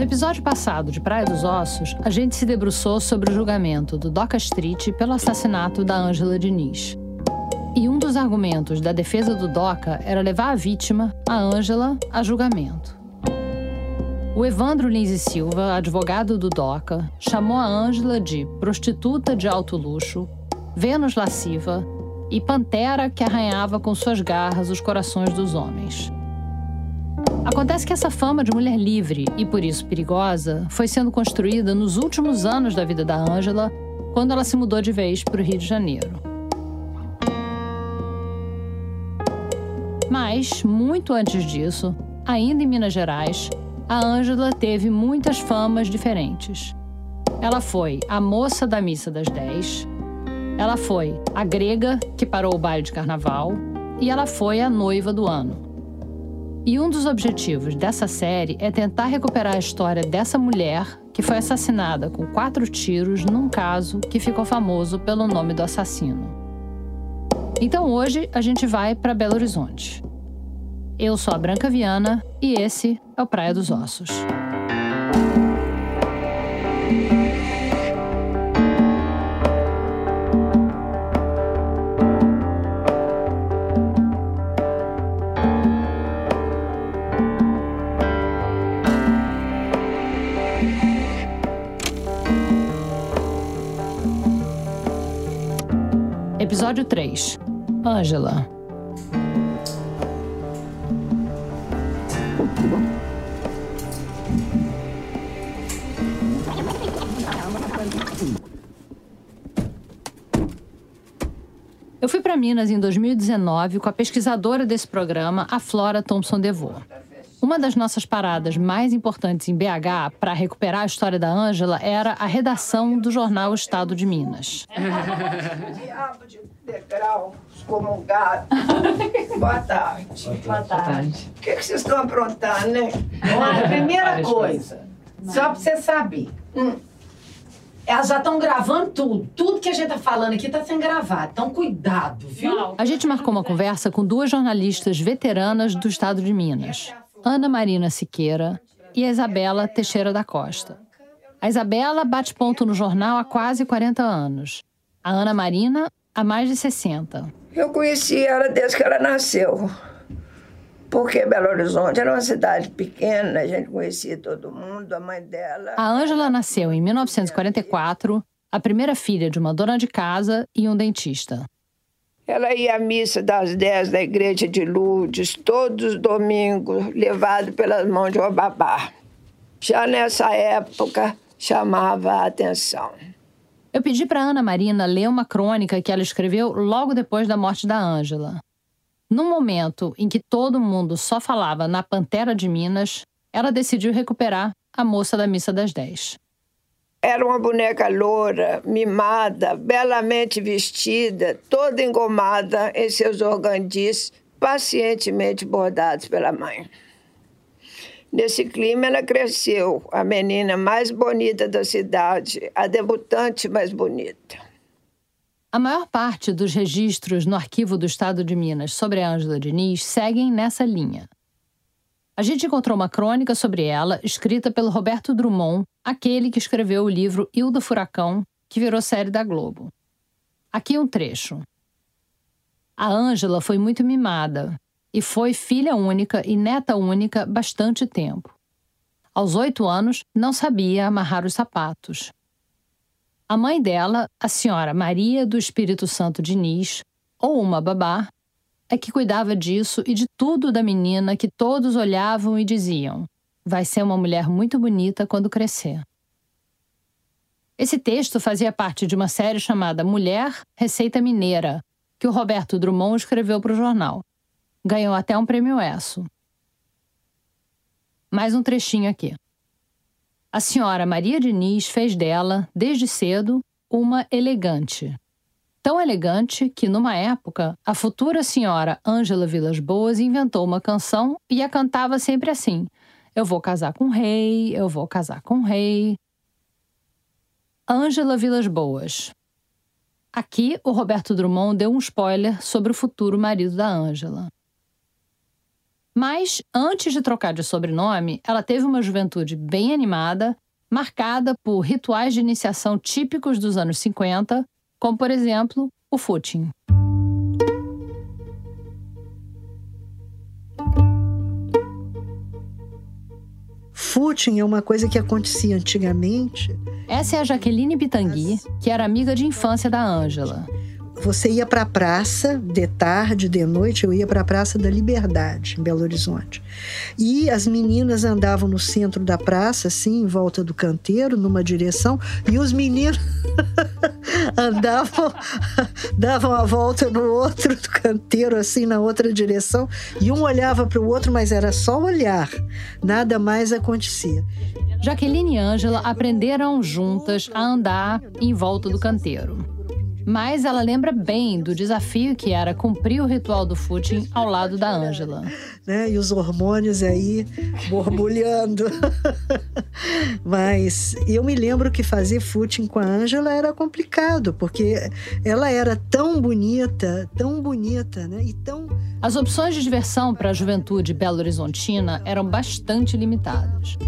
No episódio passado de Praia dos Ossos, a gente se debruçou sobre o julgamento do Doca Street pelo assassinato da Ângela Diniz. E um dos argumentos da defesa do Doca era levar a vítima, a Ângela, a julgamento. O Evandro Lins e Silva, advogado do DOCA, chamou a Ângela de prostituta de alto luxo, Vênus lasciva e pantera que arranhava com suas garras os corações dos homens. Acontece que essa fama de mulher livre e por isso perigosa foi sendo construída nos últimos anos da vida da Ângela, quando ela se mudou de vez para o Rio de Janeiro. Mas, muito antes disso, ainda em Minas Gerais, a Ângela teve muitas famas diferentes. Ela foi a moça da missa das 10, ela foi a grega que parou o baile de carnaval e ela foi a noiva do ano. E um dos objetivos dessa série é tentar recuperar a história dessa mulher que foi assassinada com quatro tiros num caso que ficou famoso pelo nome do assassino. Então hoje a gente vai para Belo Horizonte. Eu sou a Branca Viana e esse é o Praia dos Ossos. Episódio 3 Ângela Eu fui para Minas em 2019 com a pesquisadora desse programa, a Flora Thompson DeVoe. Uma das nossas paradas mais importantes em BH para recuperar a história da Ângela era a redação do jornal Estado de Minas. Diabo de degrau excomungado. Boa tarde. Boa tarde. O que, que vocês estão aprontando, né? Olha, primeira coisa, só para você saber. Hum. Elas já estão gravando tudo. Tudo que a gente tá falando aqui tá sendo gravado. Então, cuidado, viu? A gente marcou uma conversa com duas jornalistas veteranas do estado de Minas, Ana Marina Siqueira e a Isabela Teixeira da Costa. A Isabela bate ponto no jornal há quase 40 anos. A Ana Marina, há mais de 60. Eu conheci ela desde que ela nasceu. Porque Belo Horizonte era uma cidade pequena, a gente conhecia todo mundo, a mãe dela. A Ângela nasceu em 1944, a primeira filha de uma dona de casa e um dentista. Ela ia à missa das 10 da igreja de Lourdes, todos os domingos, levado pelas mãos de uma babá. Já nessa época, chamava a atenção. Eu pedi para Ana Marina ler uma crônica que ela escreveu logo depois da morte da Ângela. Num momento em que todo mundo só falava na Pantera de Minas, ela decidiu recuperar a moça da missa das 10. Era uma boneca loura, mimada, belamente vestida, toda engomada em seus organdis, pacientemente bordados pela mãe. Nesse clima, ela cresceu, a menina mais bonita da cidade, a debutante mais bonita. A maior parte dos registros no arquivo do Estado de Minas sobre a Ângela Diniz seguem nessa linha. A gente encontrou uma crônica sobre ela, escrita pelo Roberto Drummond, aquele que escreveu o livro Hilda Furacão, que virou série da Globo. Aqui um trecho. A Ângela foi muito mimada e foi filha única e neta única bastante tempo. Aos oito anos, não sabia amarrar os sapatos. A mãe dela, a senhora Maria do Espírito Santo Diniz, ou uma babá, é que cuidava disso e de tudo da menina que todos olhavam e diziam: vai ser uma mulher muito bonita quando crescer. Esse texto fazia parte de uma série chamada Mulher Receita Mineira, que o Roberto Drummond escreveu para o jornal. Ganhou até um prêmio ESSO. Mais um trechinho aqui. A senhora Maria Diniz fez dela, desde cedo, uma elegante. Tão elegante que, numa época, a futura senhora Ângela Vilas Boas inventou uma canção e a cantava sempre assim: Eu vou casar com o rei, eu vou casar com o rei. Ângela Vilas Boas. Aqui, o Roberto Drummond deu um spoiler sobre o futuro marido da Ângela. Mas, antes de trocar de sobrenome, ela teve uma juventude bem animada, marcada por rituais de iniciação típicos dos anos 50, como, por exemplo, o footing. Footing é uma coisa que acontecia antigamente. Essa é a Jaqueline Pitangui, que era amiga de infância da Ângela. Você ia para a praça de tarde, de noite, eu ia para a Praça da Liberdade, em Belo Horizonte. E as meninas andavam no centro da praça, assim, em volta do canteiro, numa direção, e os meninos andavam, davam a volta no outro do canteiro, assim, na outra direção, e um olhava para o outro, mas era só olhar, nada mais acontecia. Jaqueline e Ângela aprenderam juntas a andar em volta do canteiro. Mas ela lembra bem do desafio que era cumprir o ritual do footing ao lado da Ângela. Né? E os hormônios aí borbulhando. Mas eu me lembro que fazer footing com a Ângela era complicado, porque ela era tão bonita, tão bonita, né? E tão As opções de diversão para a juventude belo-horizontina eram bastante limitadas.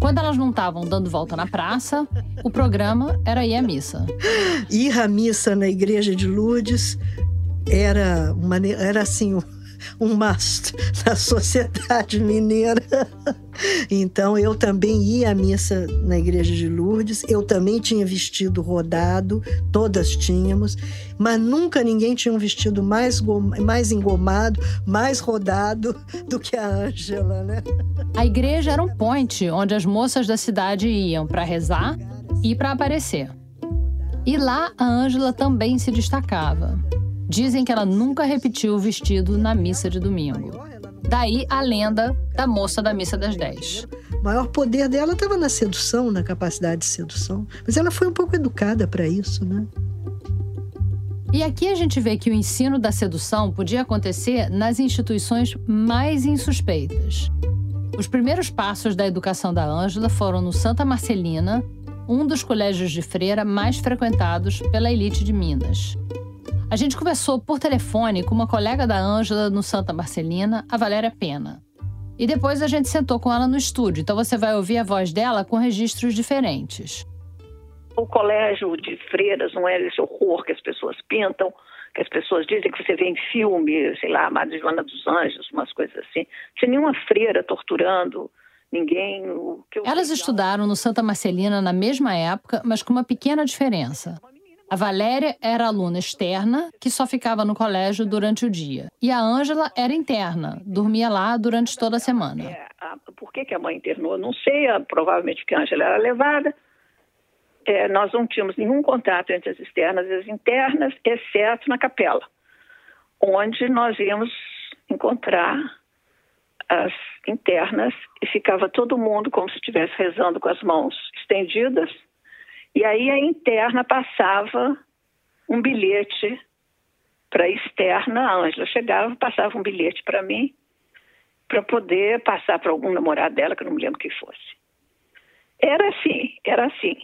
Quando elas não estavam dando volta na praça, o programa era ir à missa. Ir à missa na igreja de Lourdes era, uma, era assim, um must na sociedade mineira. Então eu também ia à missa na igreja de Lourdes, eu também tinha vestido rodado, todas tínhamos, mas nunca ninguém tinha um vestido mais, mais engomado, mais rodado do que a Ângela, né? A igreja era um point onde as moças da cidade iam para rezar e para aparecer. E lá a Ângela também se destacava. Dizem que ela nunca repetiu o vestido na missa de domingo. Daí a lenda da moça da missa das 10. O maior poder dela estava na sedução, na capacidade de sedução. Mas ela foi um pouco educada para isso, né? E aqui a gente vê que o ensino da sedução podia acontecer nas instituições mais insuspeitas. Os primeiros passos da educação da Ângela foram no Santa Marcelina, um dos colégios de freira mais frequentados pela elite de Minas. A gente conversou por telefone com uma colega da Ângela no Santa Marcelina, a Valéria Pena. E depois a gente sentou com ela no estúdio, então você vai ouvir a voz dela com registros diferentes. O colégio de freiras não é esse horror que as pessoas pintam, que as pessoas dizem que você vê em filme, sei lá, Madre Joana dos Anjos, umas coisas assim. Sem nenhuma freira torturando ninguém. Elas estudaram no Santa Marcelina na mesma época, mas com uma pequena diferença. A Valéria era aluna externa, que só ficava no colégio durante o dia. E a Ângela era interna, dormia lá durante toda a semana. É, a, por que, que, a mãe internou? Não sei, a, provavelmente porque a Ângela era levada. É, nós não tínhamos nenhum contato entre as externas e as internas, exceto na capela, onde nós íamos encontrar as internas e ficava todo mundo como se estivesse rezando com as mãos estendidas e aí a interna passava um bilhete para a externa, a Ângela chegava, passava um bilhete para mim, para poder passar para algum namorado dela, que eu não me lembro quem fosse. Era assim, era assim.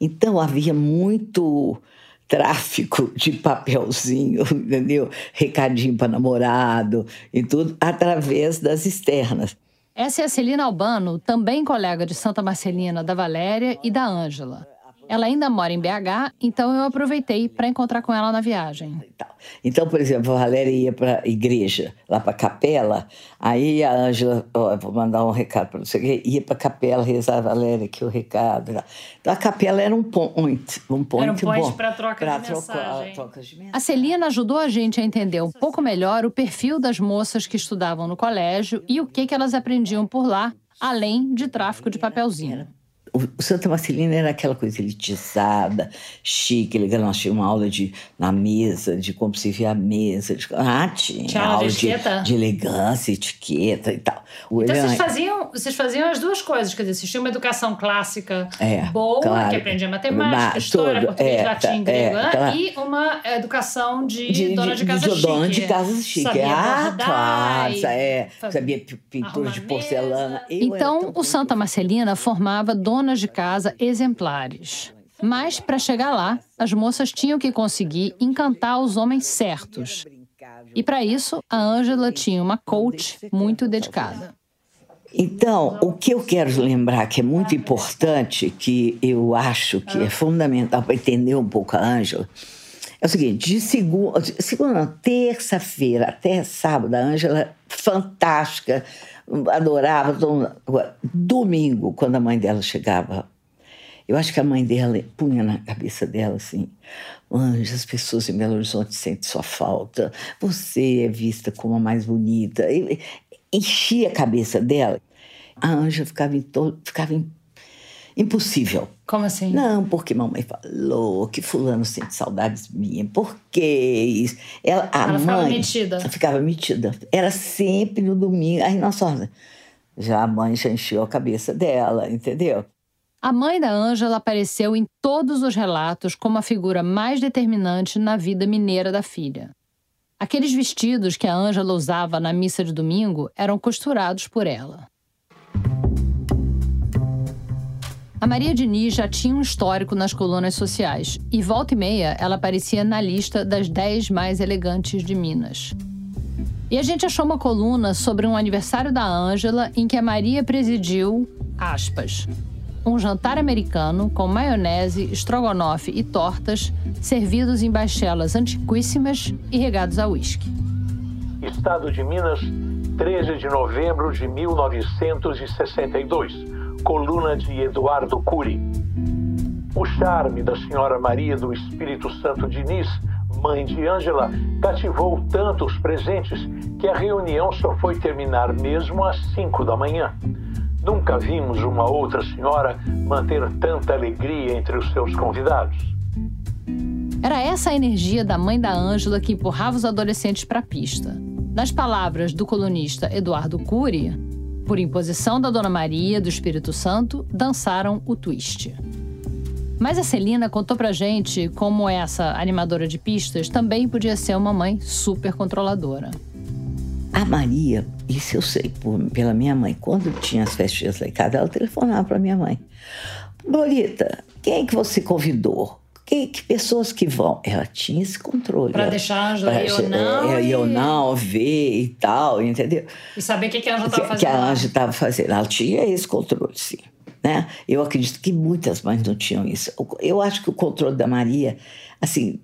Então havia muito tráfico de papelzinho, entendeu? Recadinho para namorado e tudo, através das externas. Essa é a Celina Albano, também colega de Santa Marcelina, da Valéria e da Ângela. Ela ainda mora em BH, então eu aproveitei para encontrar com ela na viagem. Então, por exemplo, a Valéria ia para a igreja, lá para a capela, aí a Ângela, oh, vou mandar um recado para você, ia para a capela rezar a Valéria aqui o recado. Então, a capela era um point, um point Era um point para troca, de mensagem. troca de mensagem. A Celina ajudou a gente a entender um pouco melhor o perfil das moças que estudavam no colégio e o que, que elas aprendiam por lá, além de tráfico de papelzinho o Santa Marcelina era aquela coisa elitizada, chique, legal. Nós tínhamos uma aula de, na mesa, de como se vê a mesa. De, ah, tinha, tinha aula de, de, de, elegância, etiqueta e tal. O então vocês, faziam, vocês faziam as duas coisas, quer dizer, vocês tinham uma educação clássica é, boa, claro. que aprendia matemática, história, português, é, latim, tá, grego, é, claro. e uma educação de, de dona de casa de, chique. Dona de casa chique. Sabia ah, claro, é, sabia pintura de porcelana. então, o Santa Marcelina formava dona donas de casa exemplares. Mas, para chegar lá, as moças tinham que conseguir encantar os homens certos. E para isso, a Ângela tinha uma coach muito dedicada. Então, o que eu quero lembrar que é muito importante, que eu acho que é fundamental para entender um pouco a Ângela, é o seguinte: de segunda, segunda terça-feira até sábado, a Ângela, fantástica, adorava. Domingo, quando a mãe dela chegava, eu acho que a mãe dela punha na cabeça dela assim: Ângela, as pessoas em Belo Horizonte sentem sua falta, você é vista como a mais bonita enchia a cabeça dela. A Anja ficava, ficava impossível. Como assim? Não, porque mamãe falou que fulano sente saudades minhas. Por isso? Ela, a ela mãe ficava metida. Ficava metida. Era sempre no domingo. Aí, nossa, já a mãe já encheu a cabeça dela, entendeu? A mãe da Ângela apareceu em todos os relatos como a figura mais determinante na vida mineira da filha. Aqueles vestidos que a Ângela usava na missa de domingo eram costurados por ela. A Maria Diniz já tinha um histórico nas colunas sociais e, volta e meia, ela aparecia na lista das 10 mais elegantes de Minas. E a gente achou uma coluna sobre um aniversário da Ângela em que a Maria presidiu, aspas, um jantar americano com maionese, estrogonofe e tortas, servidos em bachelas antiquíssimas e regados a uísque. Estado de Minas, 13 de novembro de 1962. Coluna de Eduardo Cury. O charme da senhora Maria do Espírito Santo Diniz, mãe de Ângela, cativou tanto os presentes que a reunião só foi terminar mesmo às 5 da manhã. Nunca vimos uma outra senhora manter tanta alegria entre os seus convidados. Era essa a energia da mãe da Ângela que empurrava os adolescentes para a pista. Nas palavras do colunista Eduardo Cury, por imposição da Dona Maria do Espírito Santo, dançaram o twist. Mas a Celina contou pra gente como essa animadora de pistas também podia ser uma mãe super controladora. A Maria, isso eu sei por, pela minha mãe, quando tinha as festinhas lá em casa, ela telefonava para minha mãe. Lolita, quem é que você convidou? Que, que, pessoas que vão. Ela tinha esse controle. Para deixar a Ângela não. É, não ver e tal, entendeu? E saber o que, que a Ângela estava fazendo. Que a Ângela estava fazendo. Ela tinha esse controle, sim. Né? Eu acredito que muitas mães não tinham isso. Eu acho que o controle da Maria, assim,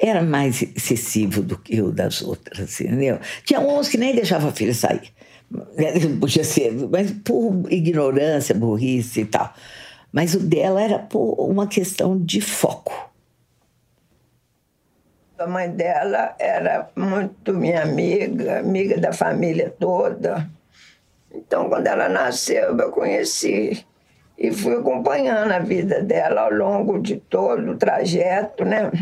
era mais excessivo do que o das outras, assim, entendeu? Tinha uns que nem deixavam a filha sair. Podia ser, mas por ignorância, burrice e tal. Mas o dela era por uma questão de foco. A mãe dela era muito minha amiga, amiga da família toda. Então, quando ela nasceu, eu conheci e fui acompanhando a vida dela ao longo de todo o trajeto, né?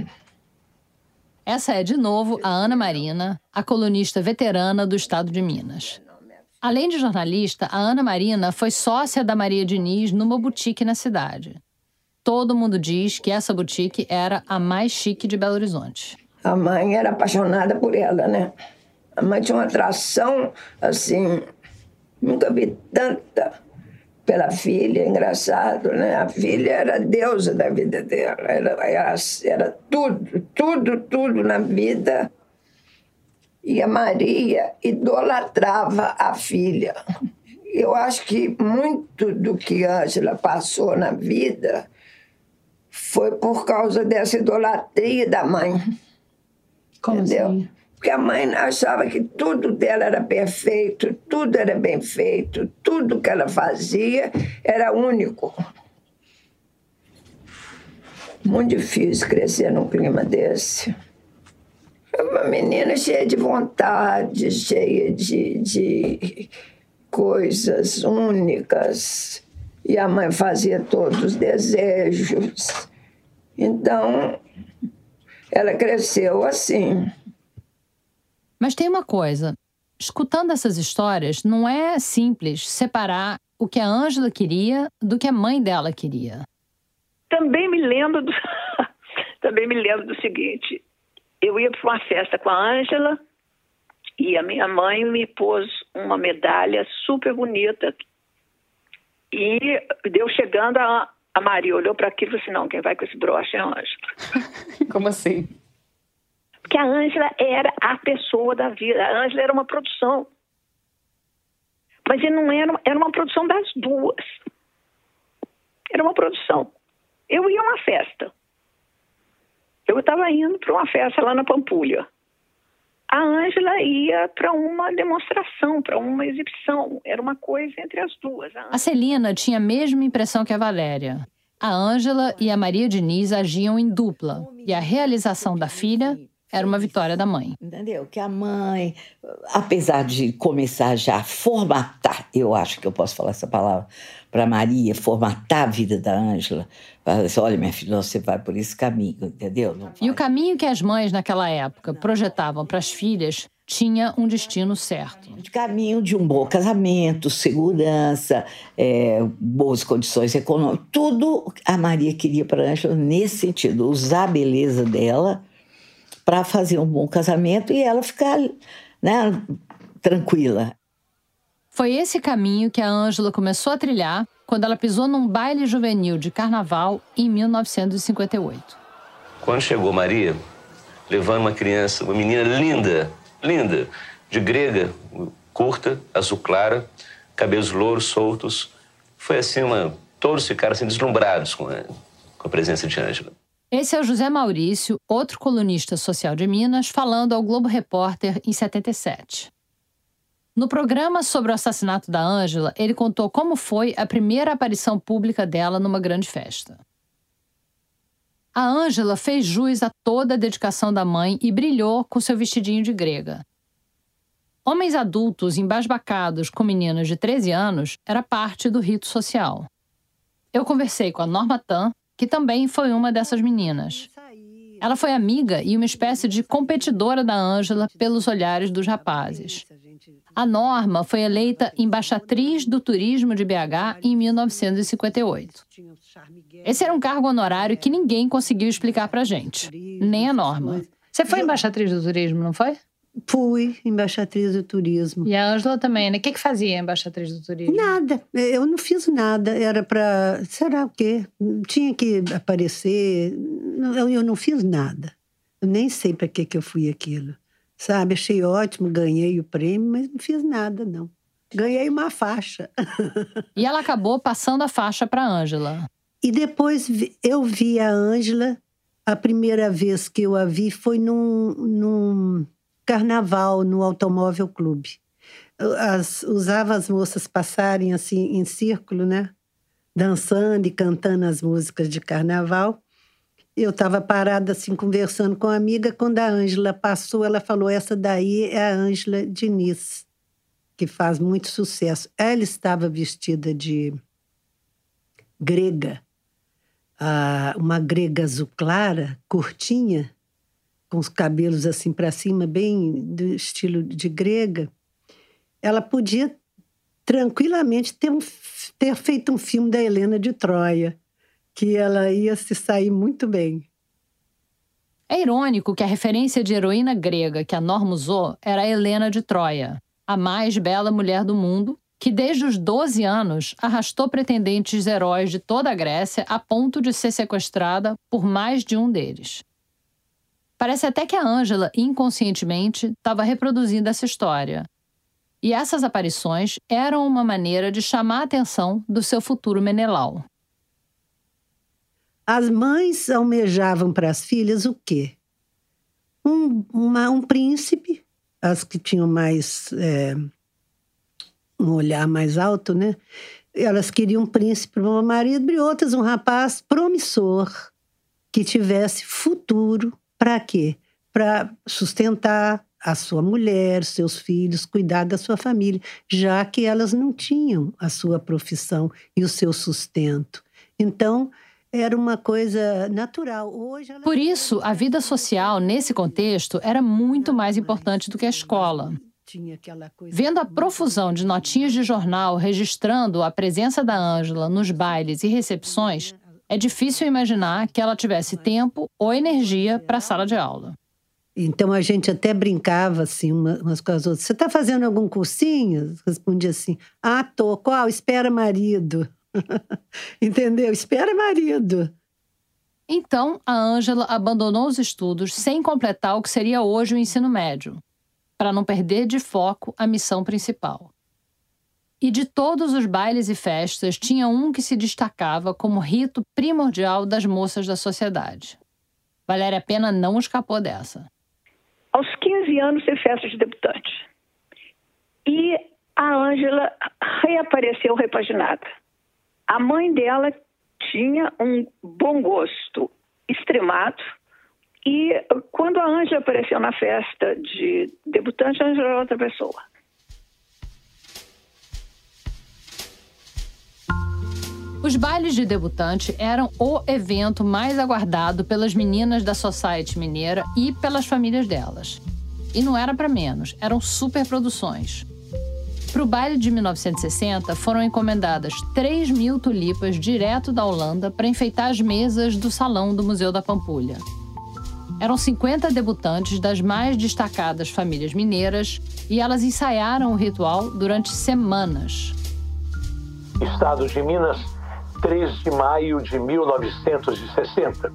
Essa é, de novo, a Ana Marina, a colunista veterana do estado de Minas. Além de jornalista, a Ana Marina foi sócia da Maria Diniz numa boutique na cidade. Todo mundo diz que essa boutique era a mais chique de Belo Horizonte. A mãe era apaixonada por ela, né? A mãe tinha uma atração, assim, nunca vi tanta pela filha, engraçado, né? A filha era a deusa da vida dela, era, era, era tudo, tudo, tudo na vida. E a Maria idolatrava a filha. Eu acho que muito do que Ângela passou na vida foi por causa dessa idolatria da mãe. Como entendeu? assim? Porque a mãe achava que tudo dela era perfeito, tudo era bem feito, tudo que ela fazia era único. Muito difícil crescer num clima desse. Uma menina cheia de vontade, cheia de, de coisas únicas. E a mãe fazia todos os desejos. Então, ela cresceu assim. Mas tem uma coisa: escutando essas histórias, não é simples separar o que a Ângela queria do que a mãe dela queria. Também me lembro do, também me lembro do seguinte: eu ia para uma festa com a Ângela e a minha mãe me pôs uma medalha super bonita. E deu chegando, a, a Maria olhou para aquilo e falou assim: não, quem vai com esse broche é a Ângela. Como assim? que a Ângela era a pessoa da vida. A Ângela era uma produção. Mas ele não era, era uma produção das duas. Era uma produção. Eu ia a uma festa. Eu estava indo para uma festa lá na Pampulha. A Ângela ia para uma demonstração, para uma exibição. Era uma coisa entre as duas. A Celina tinha a mesma impressão que a Valéria. A Ângela e a Maria Diniz agiam em dupla, e a realização da filha era uma vitória da mãe. Entendeu? Que a mãe, apesar de começar já a formatar, eu acho que eu posso falar essa palavra, para Maria, formatar a vida da Ângela, assim, olha, minha filha, você vai por esse caminho, entendeu? E o caminho que as mães naquela época projetavam para as filhas tinha um destino certo. Caminho de um bom casamento, segurança, é, boas condições econômicas, tudo a Maria queria para a Ângela nesse sentido, usar a beleza dela para fazer um bom casamento e ela ficar né, tranquila. Foi esse caminho que a Ângela começou a trilhar quando ela pisou num baile juvenil de carnaval em 1958. Quando chegou Maria, levando uma criança, uma menina linda, linda, de grega, curta, azul clara, cabelos louros soltos, foi assim uma. Todos ficaram assim deslumbrados com a, com a presença de Ângela. Esse é o José Maurício, outro colunista social de Minas, falando ao Globo Repórter em 77. No programa sobre o assassinato da Ângela, ele contou como foi a primeira aparição pública dela numa grande festa. A Ângela fez jus a toda a dedicação da mãe e brilhou com seu vestidinho de grega. Homens adultos embasbacados com meninas de 13 anos era parte do rito social. Eu conversei com a Norma Tan, que também foi uma dessas meninas. Ela foi amiga e uma espécie de competidora da Ângela pelos olhares dos rapazes. A Norma foi eleita embaixatriz do turismo de BH em 1958. Esse era um cargo honorário que ninguém conseguiu explicar pra gente, nem a Norma. Você foi embaixatriz do turismo, não foi? Fui embaixatriz do turismo. E a Ângela também, né? O que, que fazia a embaixatriz do turismo? Nada. Eu não fiz nada. Era para. Será o quê? Tinha que aparecer. Eu, eu não fiz nada. Eu nem sei para que, que eu fui aquilo. Sabe? Achei ótimo, ganhei o prêmio, mas não fiz nada, não. Ganhei uma faixa. e ela acabou passando a faixa para a Ângela. E depois eu vi a Ângela. A primeira vez que eu a vi foi num, num carnaval no Automóvel Clube. As, usava as moças passarem assim em círculo, né? Dançando e cantando as músicas de carnaval. Eu estava parada assim conversando com uma amiga quando a Ângela passou, ela falou: "Essa daí é a Ângela Diniz, que faz muito sucesso". Ela estava vestida de grega, uma grega azul clara, curtinha, com os cabelos assim para cima, bem do estilo de grega, ela podia tranquilamente ter, um, ter feito um filme da Helena de Troia, que ela ia se sair muito bem. É irônico que a referência de heroína grega que a Norma usou era a Helena de Troia, a mais bela mulher do mundo, que desde os 12 anos arrastou pretendentes heróis de toda a Grécia a ponto de ser sequestrada por mais de um deles. Parece até que a Ângela, inconscientemente, estava reproduzindo essa história. E essas aparições eram uma maneira de chamar a atenção do seu futuro Menelau. As mães almejavam para as filhas o quê? Um, uma, um príncipe, as que tinham mais. É, um olhar mais alto, né? Elas queriam um príncipe para o marido, e outras um rapaz promissor, que tivesse futuro para quê? Para sustentar a sua mulher, seus filhos, cuidar da sua família, já que elas não tinham a sua profissão e o seu sustento. Então, era uma coisa natural. Hoje Por isso, a vida social nesse contexto era muito mais importante do que a escola. Vendo a profusão de notinhas de jornal registrando a presença da Ângela nos bailes e recepções, é difícil imaginar que ela tivesse tempo ou energia para a sala de aula. Então a gente até brincava assim umas com as outras. Você está fazendo algum cursinho? Respondia assim: Ah, tô. Qual? Espera marido. Entendeu? Espera marido. Então, a Ângela abandonou os estudos sem completar o que seria hoje o ensino médio, para não perder de foco a missão principal. E de todos os bailes e festas, tinha um que se destacava como rito primordial das moças da sociedade. Valéria Pena não escapou dessa. Aos 15 anos, teve festa de debutante. E a Ângela reapareceu repaginada. A mãe dela tinha um bom gosto extremado. E quando a Ângela apareceu na festa de debutante, a Ângela era outra pessoa. Os bailes de debutante eram o evento mais aguardado pelas meninas da Society Mineira e pelas famílias delas. E não era para menos, eram superproduções. Para o baile de 1960, foram encomendadas 3 mil tulipas direto da Holanda para enfeitar as mesas do salão do Museu da Pampulha. Eram 50 debutantes das mais destacadas famílias mineiras e elas ensaiaram o ritual durante semanas. Estado de Minas 3 de maio de 1960.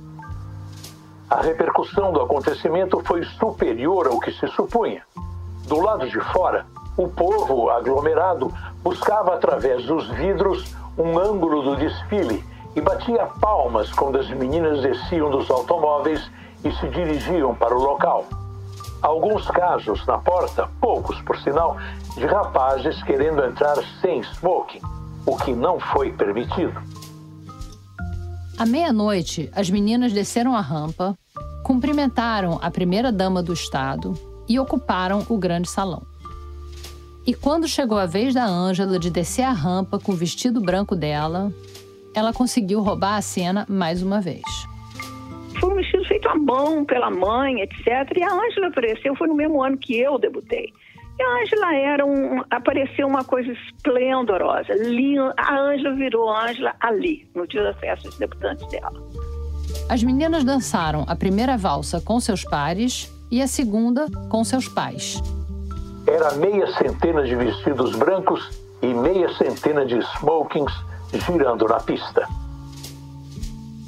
A repercussão do acontecimento foi superior ao que se supunha. Do lado de fora, o povo aglomerado buscava através dos vidros um ângulo do desfile e batia palmas quando as meninas desciam dos automóveis e se dirigiam para o local. Alguns casos na porta, poucos por sinal, de rapazes querendo entrar sem smoking, o que não foi permitido. À meia-noite, as meninas desceram a rampa, cumprimentaram a primeira-dama do Estado e ocuparam o grande salão. E quando chegou a vez da Ângela de descer a rampa com o vestido branco dela, ela conseguiu roubar a cena mais uma vez. Foi um vestido feito à mão pela mãe, etc. E a Ângela apareceu, foi no mesmo ano que eu debutei. E a Ângela era um. apareceu uma coisa esplendorosa. Linda. A Ângela virou Ângela ali, no dia da festa de debutantes dela. As meninas dançaram a primeira valsa com seus pares e a segunda com seus pais. Era meia centena de vestidos brancos e meia centena de smokings girando na pista.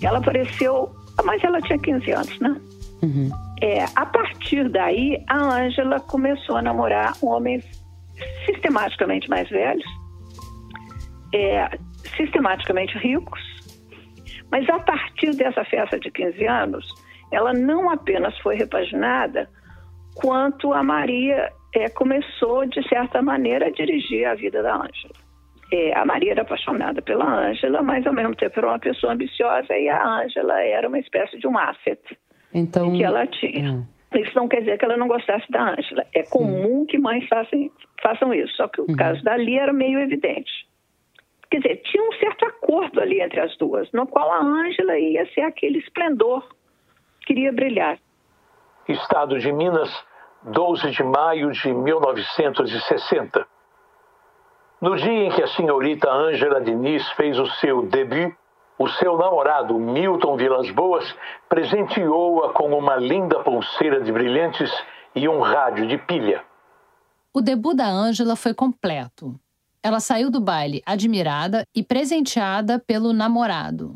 Ela apareceu, mas ela tinha 15 anos, né? Uhum. É, a partir daí, a Ângela começou a namorar homens sistematicamente mais velhos, é, sistematicamente ricos, mas a partir dessa festa de 15 anos, ela não apenas foi repaginada, quanto a Maria é, começou, de certa maneira, a dirigir a vida da Ângela. É, a Maria era apaixonada pela Ângela, mas ao mesmo tempo era uma pessoa ambiciosa e a Ângela era uma espécie de um asset então, que ela tinha. É. Isso não quer dizer que ela não gostasse da Ângela. É comum Sim. que mães façam, façam isso, só que o uhum. caso da Lia era meio evidente. Quer dizer, tinha um certo acordo ali entre as duas, no qual a Ângela ia ser aquele esplendor, queria brilhar. Estado de Minas, 12 de maio de 1960. No dia em que a senhorita Ângela Diniz fez o seu debut, o seu namorado, Milton Vilas Boas, presenteou-a com uma linda pulseira de brilhantes e um rádio de pilha. O debut da Ângela foi completo. Ela saiu do baile admirada e presenteada pelo namorado.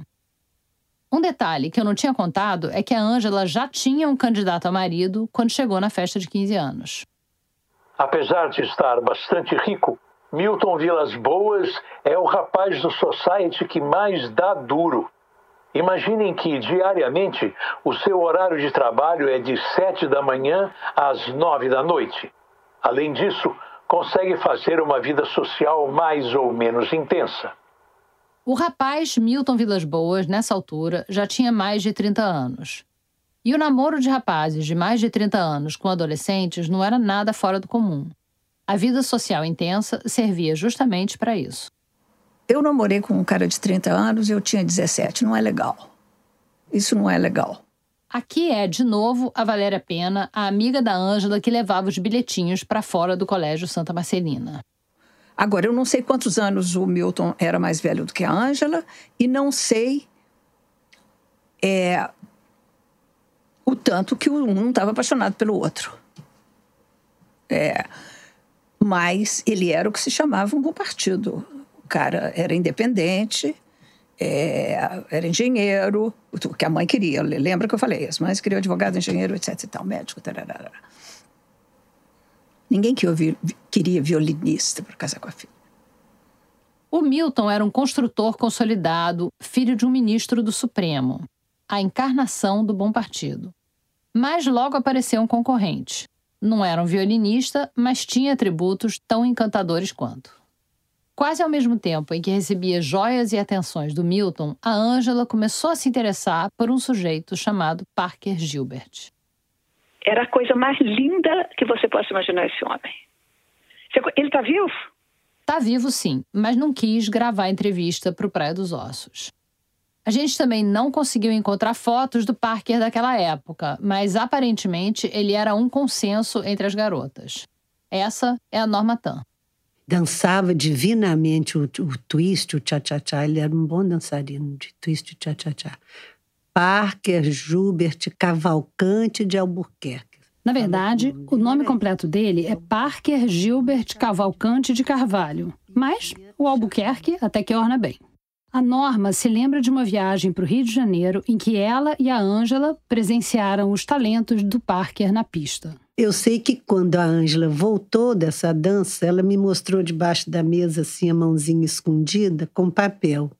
Um detalhe que eu não tinha contado é que a Ângela já tinha um candidato a marido quando chegou na festa de 15 anos. Apesar de estar bastante rico, Milton Vilas Boas é o rapaz do Society que mais dá duro. Imaginem que diariamente o seu horário de trabalho é de sete da manhã às nove da noite. Além disso, consegue fazer uma vida social mais ou menos intensa. O rapaz Milton Vilas Boas, nessa altura, já tinha mais de 30 anos. E o namoro de rapazes de mais de 30 anos com adolescentes não era nada fora do comum. A vida social intensa servia justamente para isso. Eu namorei com um cara de 30 anos e eu tinha 17. Não é legal. Isso não é legal. Aqui é, de novo, a Valéria Pena, a amiga da Ângela que levava os bilhetinhos para fora do Colégio Santa Marcelina. Agora, eu não sei quantos anos o Milton era mais velho do que a Ângela e não sei é, o tanto que um não estava apaixonado pelo outro. É, mas ele era o que se chamava um bom partido. O cara era independente, é, era engenheiro, o que a mãe queria. Lembra que eu falei? As mães queriam advogado, engenheiro, etc. E tal, médico, tararara. Ninguém que ouvi, queria violinista para casar com a filha. O Milton era um construtor consolidado, filho de um ministro do Supremo, a encarnação do bom partido. Mas logo apareceu um concorrente. Não era um violinista, mas tinha atributos tão encantadores quanto. Quase ao mesmo tempo em que recebia joias e atenções do Milton, a Ângela começou a se interessar por um sujeito chamado Parker Gilbert. Era a coisa mais linda que você possa imaginar esse homem. Ele está vivo? Está vivo, sim, mas não quis gravar a entrevista para o Praia dos Ossos. A gente também não conseguiu encontrar fotos do Parker daquela época, mas aparentemente ele era um consenso entre as garotas. Essa é a Norma Tan dançava divinamente o, o twist, o cha-cha-cha. Ele era um bom dançarino de twist e cha-cha-cha. Parker Jubert Cavalcante de Albuquerque. Na verdade, o nome completo dele é Parker Gilbert Cavalcante de Carvalho, mas o Albuquerque até que orna bem. A Norma se lembra de uma viagem para o Rio de Janeiro em que ela e a Ângela presenciaram os talentos do Parker na pista. Eu sei que quando a Ângela voltou dessa dança, ela me mostrou debaixo da mesa assim a mãozinha escondida com papel.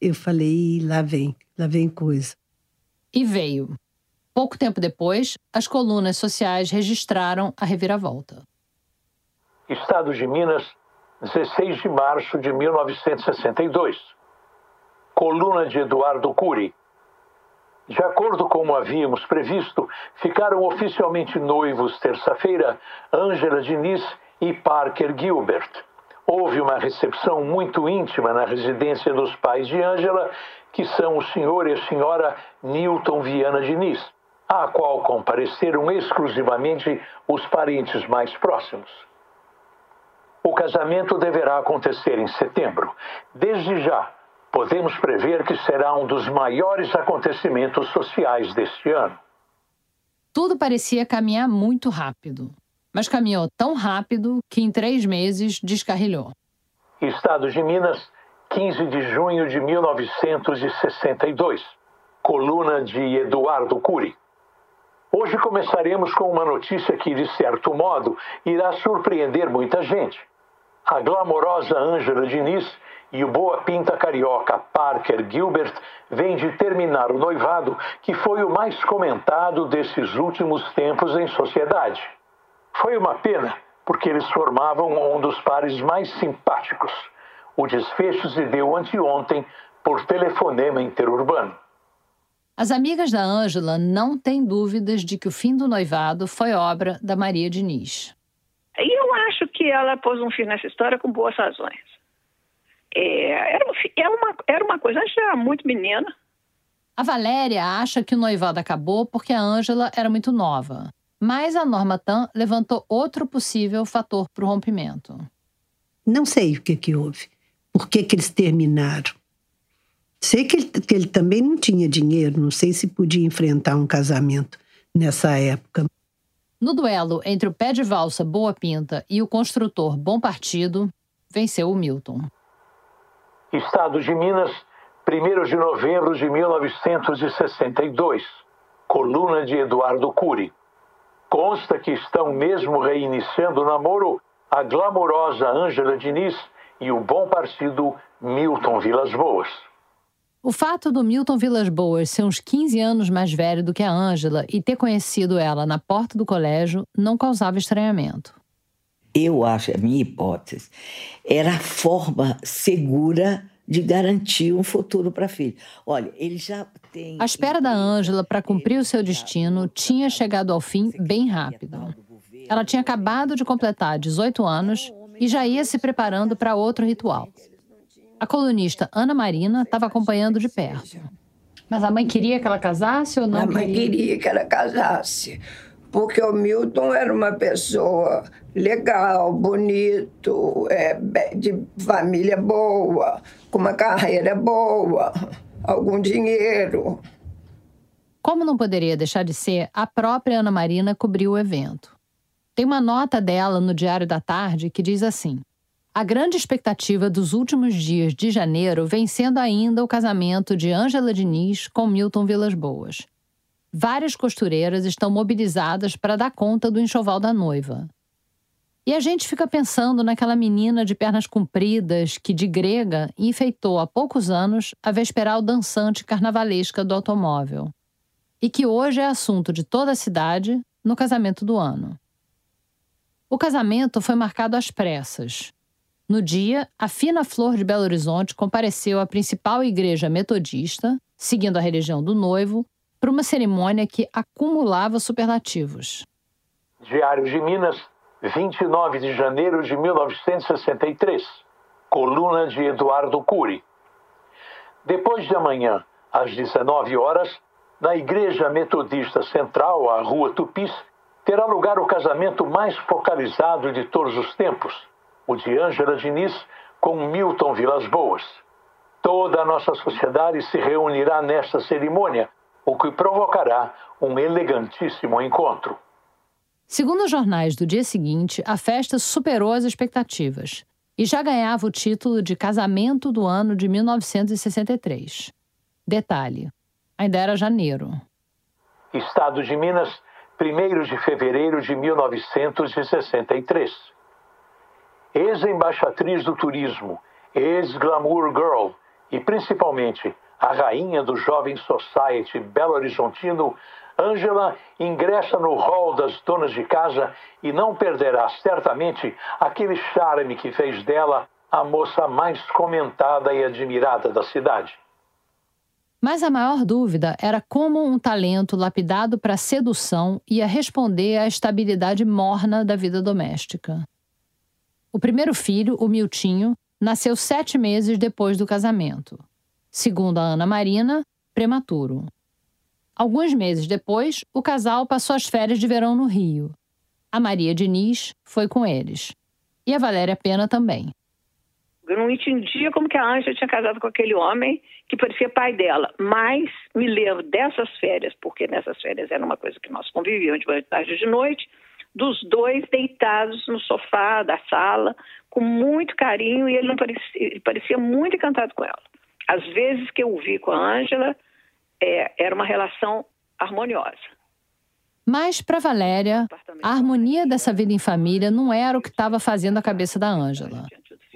Eu falei, lá vem, lá vem coisa. E veio. Pouco tempo depois, as colunas sociais registraram a reviravolta. Estado de Minas, 16 de março de 1962. Coluna de Eduardo Cury, de acordo com havíamos previsto, ficaram oficialmente noivos terça-feira Ângela Diniz e Parker Gilbert. Houve uma recepção muito íntima na residência dos pais de Ângela, que são o senhor e a senhora Newton Viana Diniz, à qual compareceram exclusivamente os parentes mais próximos. O casamento deverá acontecer em setembro. Desde já, podemos prever que será um dos maiores acontecimentos sociais deste ano. Tudo parecia caminhar muito rápido, mas caminhou tão rápido que em três meses descarrilhou. Estado de Minas, 15 de junho de 1962. Coluna de Eduardo Cury. Hoje começaremos com uma notícia que, de certo modo, irá surpreender muita gente. A glamourosa Ângela Diniz e o boa pinta carioca Parker Gilbert vem de terminar o noivado, que foi o mais comentado desses últimos tempos em sociedade. Foi uma pena, porque eles formavam um dos pares mais simpáticos. O desfecho se deu anteontem por telefonema interurbano. As amigas da Ângela não têm dúvidas de que o fim do noivado foi obra da Maria Diniz. E eu acho que ela pôs um fim nessa história com boas razões. É, era, era, uma, era uma coisa, a gente era muito menina. A Valéria acha que o noivado acabou porque a Ângela era muito nova. Mas a Norma Tan levantou outro possível fator para o rompimento. Não sei o que, que houve. Por que, que eles terminaram? Sei que ele, que ele também não tinha dinheiro, não sei se podia enfrentar um casamento nessa época. No duelo entre o pé de valsa Boa Pinta e o construtor Bom Partido, venceu o Milton. Estado de Minas, 1 de novembro de 1962. Coluna de Eduardo Cury. Consta que estão mesmo reiniciando o namoro a glamourosa Ângela Diniz e o bom partido Milton Vilas Boas. O fato do Milton Vilas Boas ser uns 15 anos mais velho do que a Ângela e ter conhecido ela na porta do colégio não causava estranhamento eu acho, a minha hipótese, era a forma segura de garantir um futuro para a filha. Olha, ele já tem. A espera da Ângela para cumprir o seu destino tinha chegado ao fim bem rápido. Ela tinha acabado de completar 18 anos e já ia se preparando para outro ritual. A colunista Ana Marina estava acompanhando de perto. Mas a mãe queria que ela casasse ou não? A mãe queria, queria que ela casasse porque o Milton era uma pessoa legal, bonito, é, de família boa, com uma carreira boa, algum dinheiro. Como não poderia deixar de ser, a própria Ana Marina cobriu o evento. Tem uma nota dela no Diário da Tarde que diz assim: A grande expectativa dos últimos dias de janeiro vem sendo ainda o casamento de Ângela Diniz com Milton Vilas Boas. Várias costureiras estão mobilizadas para dar conta do enxoval da noiva. E a gente fica pensando naquela menina de pernas compridas que, de grega, enfeitou há poucos anos a vesperal dançante carnavalesca do automóvel. E que hoje é assunto de toda a cidade no casamento do ano. O casamento foi marcado às pressas. No dia, a fina flor de Belo Horizonte compareceu à principal igreja metodista, seguindo a religião do noivo, para uma cerimônia que acumulava superlativos. Diário de Minas, 29 de janeiro de 1963. Coluna de Eduardo Cury. Depois de amanhã, às 19 horas, na Igreja Metodista Central, a Rua Tupis, terá lugar o casamento mais focalizado de todos os tempos, o de Ângela Diniz com Milton Vilas Boas. Toda a nossa sociedade se reunirá nesta cerimônia, o que provocará um elegantíssimo encontro. Segundo os jornais do dia seguinte, a festa superou as expectativas e já ganhava o título de Casamento do Ano de 1963. Detalhe: ainda era janeiro. Estado de Minas, 1 de fevereiro de 1963. Ex-embaixatriz do turismo, ex-glamour girl e principalmente a rainha do jovem society belo horizontino Ângela ingressa no hall das donas de casa e não perderá certamente aquele charme que fez dela a moça mais comentada e admirada da cidade. Mas a maior dúvida era como um talento lapidado para sedução ia responder à estabilidade morna da vida doméstica. O primeiro filho, o Miltinho, nasceu sete meses depois do casamento. Segundo a Ana Marina, prematuro. Alguns meses depois, o casal passou as férias de verão no Rio. A Maria Diniz foi com eles. E a Valéria Pena também. Eu não entendia como que a Anja tinha casado com aquele homem que parecia pai dela. Mas me lembro dessas férias, porque nessas férias era uma coisa que nós convivíamos de manhã, de tarde e de noite, dos dois deitados no sofá da sala, com muito carinho, e ele, não parecia, ele parecia muito encantado com ela. Às vezes que eu o vi com a Ângela, é, era uma relação harmoniosa. Mas, para Valéria, a harmonia dessa vida em família não era o que estava fazendo a cabeça da Ângela.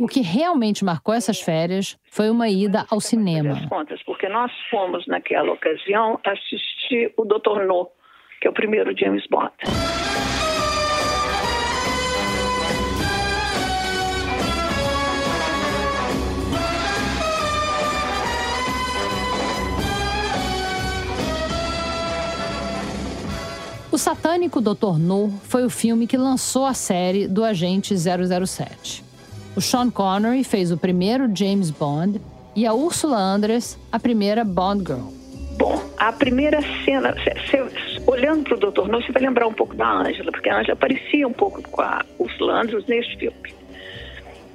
O que realmente marcou essas férias foi uma ida ao cinema. Contas, porque nós fomos, naquela ocasião, assistir o Dr. No, que é o primeiro James Bond. O satânico Dr. No foi o filme que lançou a série do Agente 007. O Sean Connery fez o primeiro James Bond e a Ursula Andress a primeira Bond Girl. Bom, a primeira cena, cê, cê, olhando para o Dr. No, você vai lembrar um pouco da Angela, porque a Angela parecia um pouco com a Ursula Andress neste filme.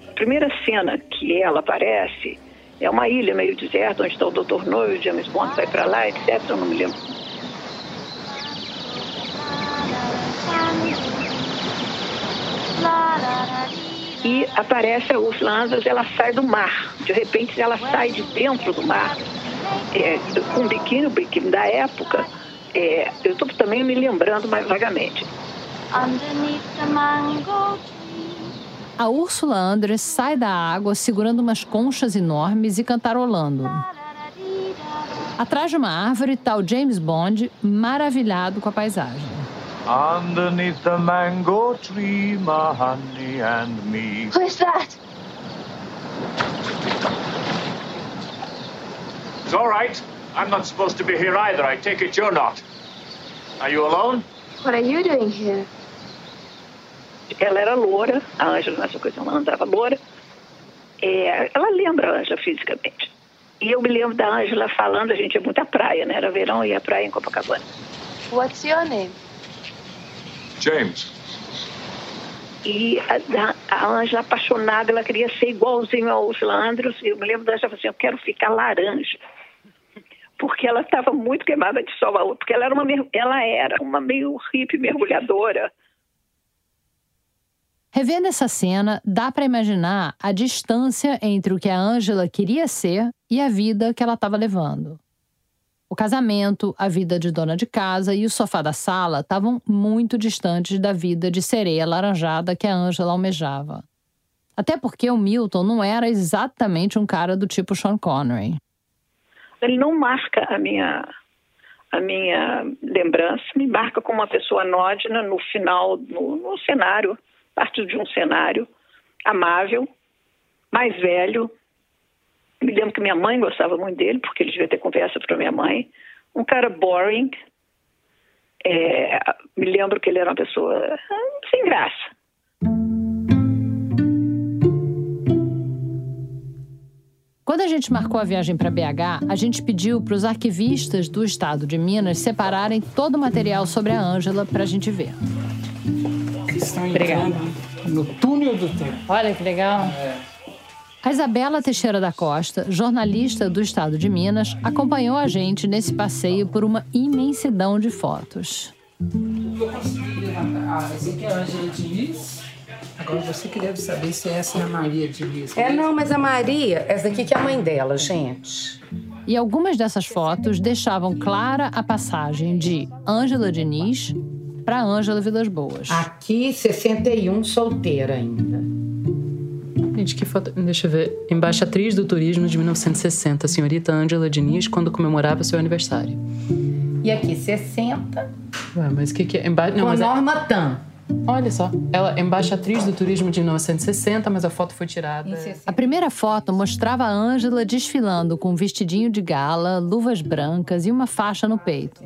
A primeira cena que ela aparece é uma ilha meio deserta, onde está o Dr. No e o James Bond vai para lá, etc. Eu não me lembro e aparece a Ursula Andress, ela sai do mar. De repente, ela sai de dentro do mar, é, com um biquíni, o biquíni da época. É, eu estou também me lembrando mais vagamente. A Úrsula Andress sai da água segurando umas conchas enormes e cantarolando. Atrás de uma árvore está o James Bond, maravilhado com a paisagem. Underneath the mango tree, my honey and me. Who is that? It's all right. I'm not supposed to be here either. I take it you're not. Are you alone? What are you doing here? Ela era loura, a Ângela nessa ocasião ela andava loura. É, ela lembra a Ângela fisicamente. E eu me lembro da Ângela falando, a gente ia muito à praia, né? Era verão e ia à praia em Copacabana. What's your name? James. E a, a Ângela, apaixonada, ela queria ser igualzinho ao Andros. Eu me lembro da Ângela assim: eu quero ficar laranja. Porque ela estava muito queimada de sol, porque ela era uma, ela era uma meio hippie mergulhadora. Revendo essa cena, dá para imaginar a distância entre o que a Ângela queria ser e a vida que ela estava levando. O casamento, a vida de dona de casa e o sofá da sala estavam muito distantes da vida de sereia laranjada que a Ângela almejava. Até porque o Milton não era exatamente um cara do tipo Sean Connery. Ele não marca a minha a minha lembrança, me marca como uma pessoa anódina no final, no, no cenário, parte de um cenário amável, mais velho. Me lembro que minha mãe gostava muito dele, porque ele devia ter conversa para minha mãe. Um cara boring. É, me lembro que ele era uma pessoa ah, sem graça. Quando a gente marcou a viagem para BH, a gente pediu para os arquivistas do estado de Minas separarem todo o material sobre a Ângela para a gente ver. Estão entrando no túnel do tempo. Olha que legal. É. A Isabela Teixeira da Costa, jornalista do estado de Minas, acompanhou a gente nesse passeio por uma imensidão de fotos. Eu consegui levantar. Ah, esse aqui é a Ângela Diniz. Agora você que deve saber se essa é a Maria Diniz. É, não, mas a Maria, essa daqui que é a mãe dela, gente. E algumas dessas fotos deixavam clara a passagem de Ângela Diniz para Ângela Vilas Boas. Aqui, 61, solteira ainda. Gente, que foto. Deixa eu ver. Embaixatriz do Turismo de 1960, senhorita Ângela Diniz, quando comemorava seu aniversário. E aqui, 60. Ué, mas o que, que é? Emba... Não, Com mas Norma é... Tan. Olha só, ela é embaixatriz do turismo de 1960, mas a foto foi tirada. A primeira foto mostrava a Ângela desfilando com um vestidinho de gala, luvas brancas e uma faixa no peito.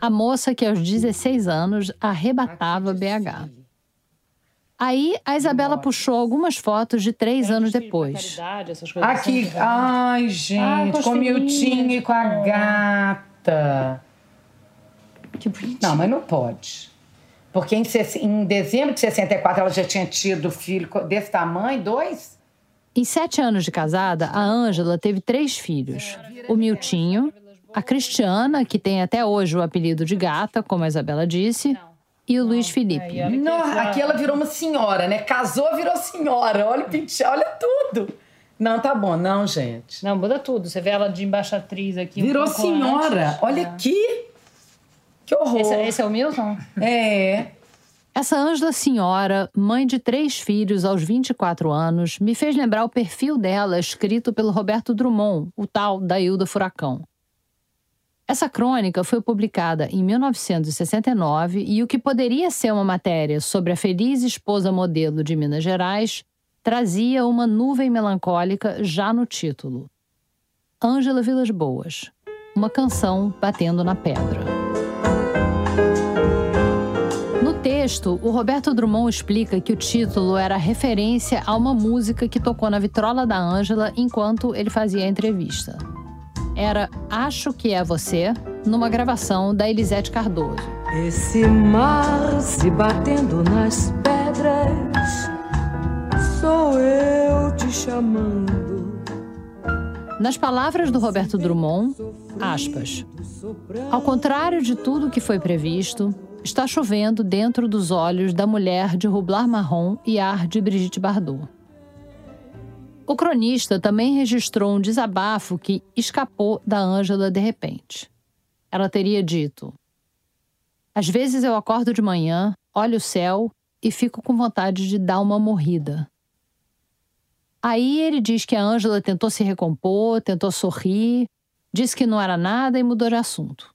A moça que aos 16 anos arrebatava BH. Aí a Isabela puxou algumas fotos de três anos depois. Aqui, assim. ai gente, com o Miltinho e com a gata. Que bonitinho. Não, mas não pode. Porque em, em dezembro de 64 ela já tinha tido filho desse tamanho, dois? Em sete anos de casada, a Ângela teve três filhos: o Miltinho, a Cristiana, que tem até hoje o apelido de gata, como a Isabela disse, e o Luiz Felipe. Não, aqui ela virou uma senhora, né? Casou, virou senhora. Olha o penteado, olha tudo. Não, tá bom, não, gente. Não, muda tudo. Você vê ela de embaixatriz aqui. Virou um senhora. Antes. Olha é. aqui. Que horror. Esse, esse é o Milton? É. Essa Ângela Senhora, mãe de três filhos aos 24 anos, me fez lembrar o perfil dela escrito pelo Roberto Drummond, o tal da Hilda Furacão. Essa crônica foi publicada em 1969 e o que poderia ser uma matéria sobre a feliz esposa modelo de Minas Gerais trazia uma nuvem melancólica já no título. Ângela Vilas Boas, uma canção batendo na pedra. texto, o Roberto Drummond explica que o título era referência a uma música que tocou na vitrola da Ângela enquanto ele fazia a entrevista. Era Acho que é Você, numa gravação da Elisete Cardoso. Esse mar se batendo nas pedras, sou eu te chamando. Nas palavras do Roberto Drummond, aspas. Ao contrário de tudo que foi previsto, está chovendo dentro dos olhos da mulher de rublar marrom e ar de Brigitte Bardot. O cronista também registrou um desabafo que escapou da Ângela de repente. Ela teria dito: Às vezes eu acordo de manhã, olho o céu e fico com vontade de dar uma morrida. Aí ele diz que a Ângela tentou se recompor, tentou sorrir, disse que não era nada e mudou de assunto.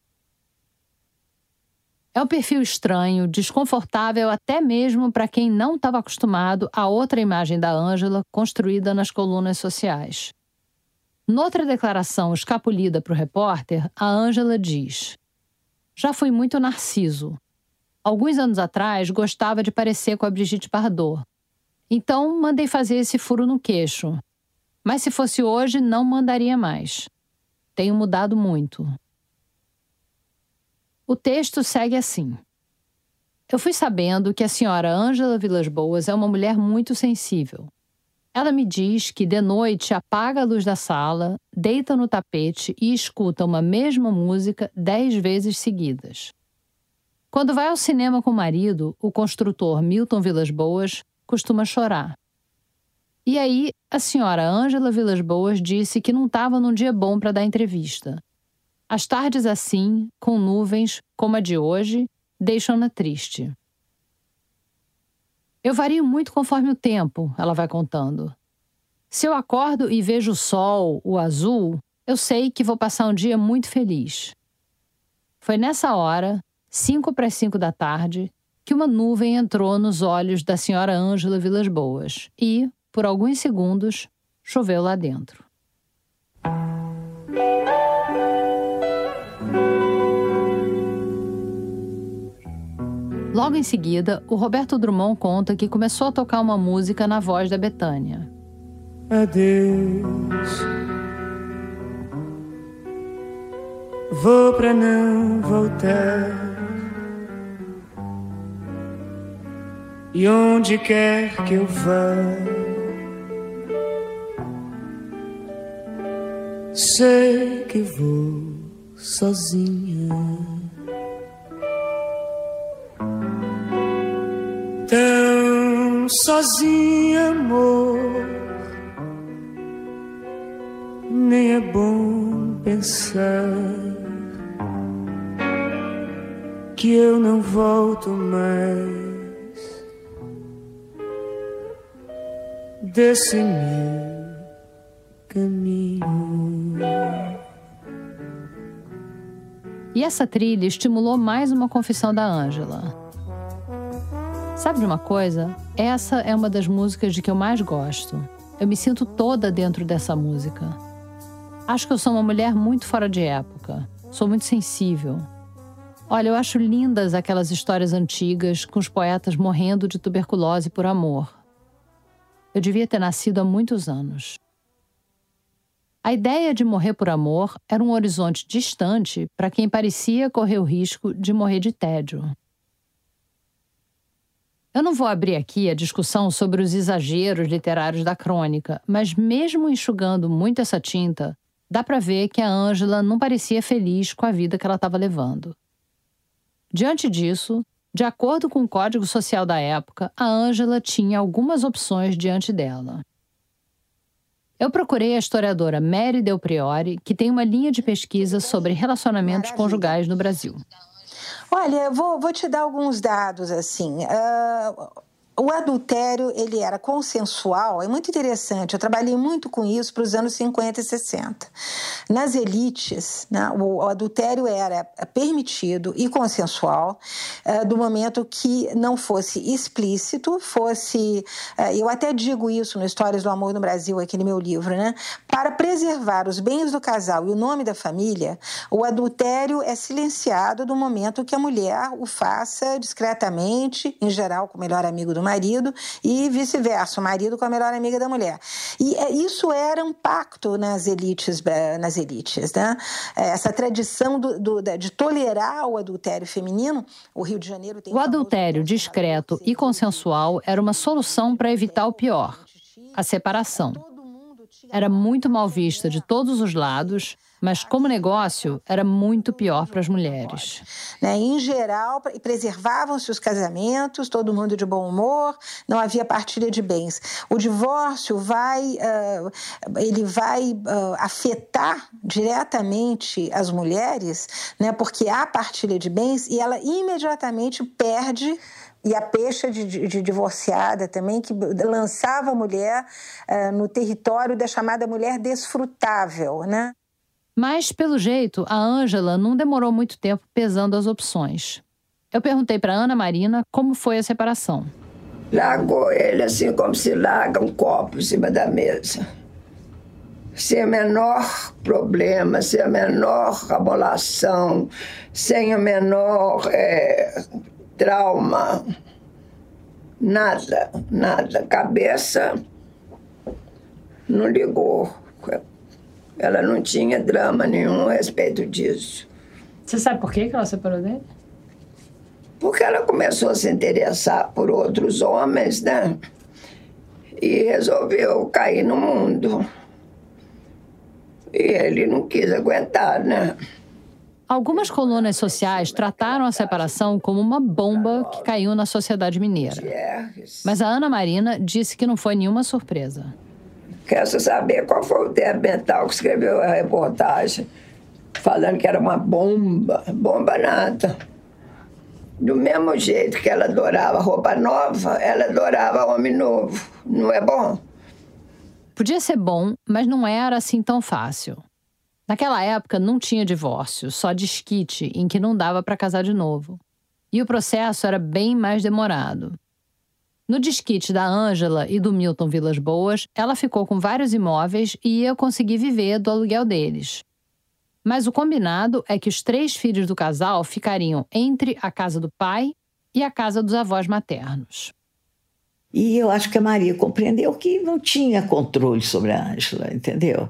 É um perfil estranho, desconfortável até mesmo para quem não estava acostumado a outra imagem da Ângela construída nas colunas sociais. Noutra declaração escapulida para o repórter, a Ângela diz: Já fui muito narciso. Alguns anos atrás gostava de parecer com a Brigitte Bardot. Então mandei fazer esse furo no queixo. Mas se fosse hoje, não mandaria mais. Tenho mudado muito. O texto segue assim. Eu fui sabendo que a senhora Ângela Vilas Boas é uma mulher muito sensível. Ela me diz que de noite apaga a luz da sala, deita no tapete e escuta uma mesma música dez vezes seguidas. Quando vai ao cinema com o marido, o construtor Milton Vilas Boas, costuma chorar. E aí, a senhora Ângela Vilas Boas disse que não estava num dia bom para dar entrevista. As tardes assim, com nuvens, como a de hoje, deixam-na triste. Eu vario muito conforme o tempo, ela vai contando. Se eu acordo e vejo o sol, o azul, eu sei que vou passar um dia muito feliz. Foi nessa hora, cinco para cinco da tarde, que uma nuvem entrou nos olhos da senhora Ângela Vilas Boas e, por alguns segundos, choveu lá dentro. Logo em seguida, o Roberto Drummond conta que começou a tocar uma música na voz da Betânia. Adeus. Vou para não voltar. E onde quer que eu vá, sei que vou sozinha. Sozinha, amor, nem é bom pensar que eu não volto mais. desse meu caminho. E essa trilha estimulou mais uma confissão da Ângela. Sabe de uma coisa? Essa é uma das músicas de que eu mais gosto. Eu me sinto toda dentro dessa música. Acho que eu sou uma mulher muito fora de época. Sou muito sensível. Olha, eu acho lindas aquelas histórias antigas com os poetas morrendo de tuberculose por amor. Eu devia ter nascido há muitos anos. A ideia de morrer por amor era um horizonte distante para quem parecia correr o risco de morrer de tédio. Eu não vou abrir aqui a discussão sobre os exageros literários da crônica, mas mesmo enxugando muito essa tinta, dá para ver que a Ângela não parecia feliz com a vida que ela estava levando. Diante disso, de acordo com o Código Social da época, a Ângela tinha algumas opções diante dela. Eu procurei a historiadora Mary Del Priori, que tem uma linha de pesquisa sobre relacionamentos conjugais no Brasil. Olha, vou, vou te dar alguns dados assim. Uh, o adultério ele era consensual, é muito interessante. Eu trabalhei muito com isso para os anos 50 e 60. Nas elites, né, o, adultério era permitido e consensual uh, do momento que não fosse explícito, fosse. Uh, eu até digo isso no Histórias do Amor no Brasil, aqui no meu livro, né? Para preservar os bens do casal e o nome da família, o adultério é silenciado do momento que a mulher o faça discretamente, em geral com o melhor amigo do marido e vice-versa, o marido com a melhor amiga da mulher. E é, isso era um pacto nas elites, eh, nas elites, né? É, essa tradição do, do, de tolerar o adultério feminino, o Rio de Janeiro tem. O adultério discreto e consensual era uma solução para evitar o pior, a separação. Era muito mal vista de todos os lados mas como negócio era muito pior para as mulheres. Né? Em geral, preservavam-se os casamentos, todo mundo de bom humor, não havia partilha de bens. O divórcio vai, uh, ele vai uh, afetar diretamente as mulheres, né? porque há partilha de bens e ela imediatamente perde e a peixe de, de, de, divorciada também, que lançava a mulher uh, no território da chamada mulher desfrutável, né? Mas, pelo jeito, a Ângela não demorou muito tempo pesando as opções. Eu perguntei para Ana Marina como foi a separação. Largou ele assim como se larga um copo em cima da mesa. Sem o menor problema, sem a menor abolação, sem o menor é, trauma. Nada, nada. Cabeça não ligou ela não tinha drama nenhum a respeito disso. Você sabe por que ela separou dele? Porque ela começou a se interessar por outros homens, né? E resolveu cair no mundo. E ele não quis aguentar, né? Algumas colunas sociais trataram a separação como uma bomba que caiu na sociedade mineira. Mas a Ana Marina disse que não foi nenhuma surpresa. Quero saber qual foi o tempo mental que escreveu a reportagem, falando que era uma bomba, bomba nada. Do mesmo jeito que ela adorava roupa nova, ela adorava homem novo. Não é bom? Podia ser bom, mas não era assim tão fácil. Naquela época não tinha divórcio, só desquite em que não dava para casar de novo. E o processo era bem mais demorado. No desquite da Ângela e do Milton Vilas Boas, ela ficou com vários imóveis e ia conseguir viver do aluguel deles. Mas o combinado é que os três filhos do casal ficariam entre a casa do pai e a casa dos avós maternos. E eu acho que a Maria compreendeu que não tinha controle sobre a Ângela, entendeu?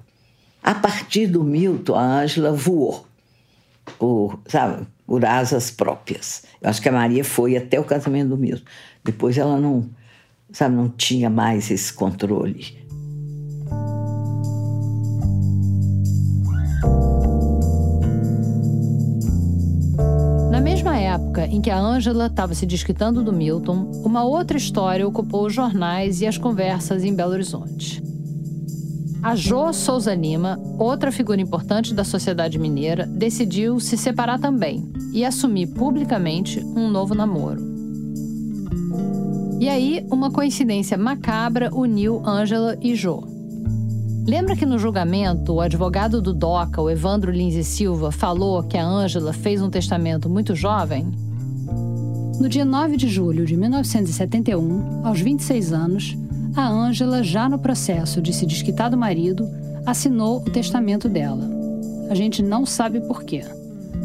A partir do Milton, a Ângela voou por, sabe, por asas próprias. Eu acho que a Maria foi até o casamento do Milton. Depois ela não, sabe, não tinha mais esse controle. Na mesma época em que a Ângela estava se desquitando do Milton, uma outra história ocupou os jornais e as conversas em Belo Horizonte. A Jo Souza Lima, outra figura importante da sociedade mineira, decidiu se separar também e assumir publicamente um novo namoro. E aí, uma coincidência macabra uniu Ângela e Jo. Lembra que no julgamento, o advogado do DOCA, o Evandro Lins e Silva, falou que a Ângela fez um testamento muito jovem? No dia 9 de julho de 1971, aos 26 anos, a Ângela, já no processo de se desquitar do marido, assinou o testamento dela. A gente não sabe por quê,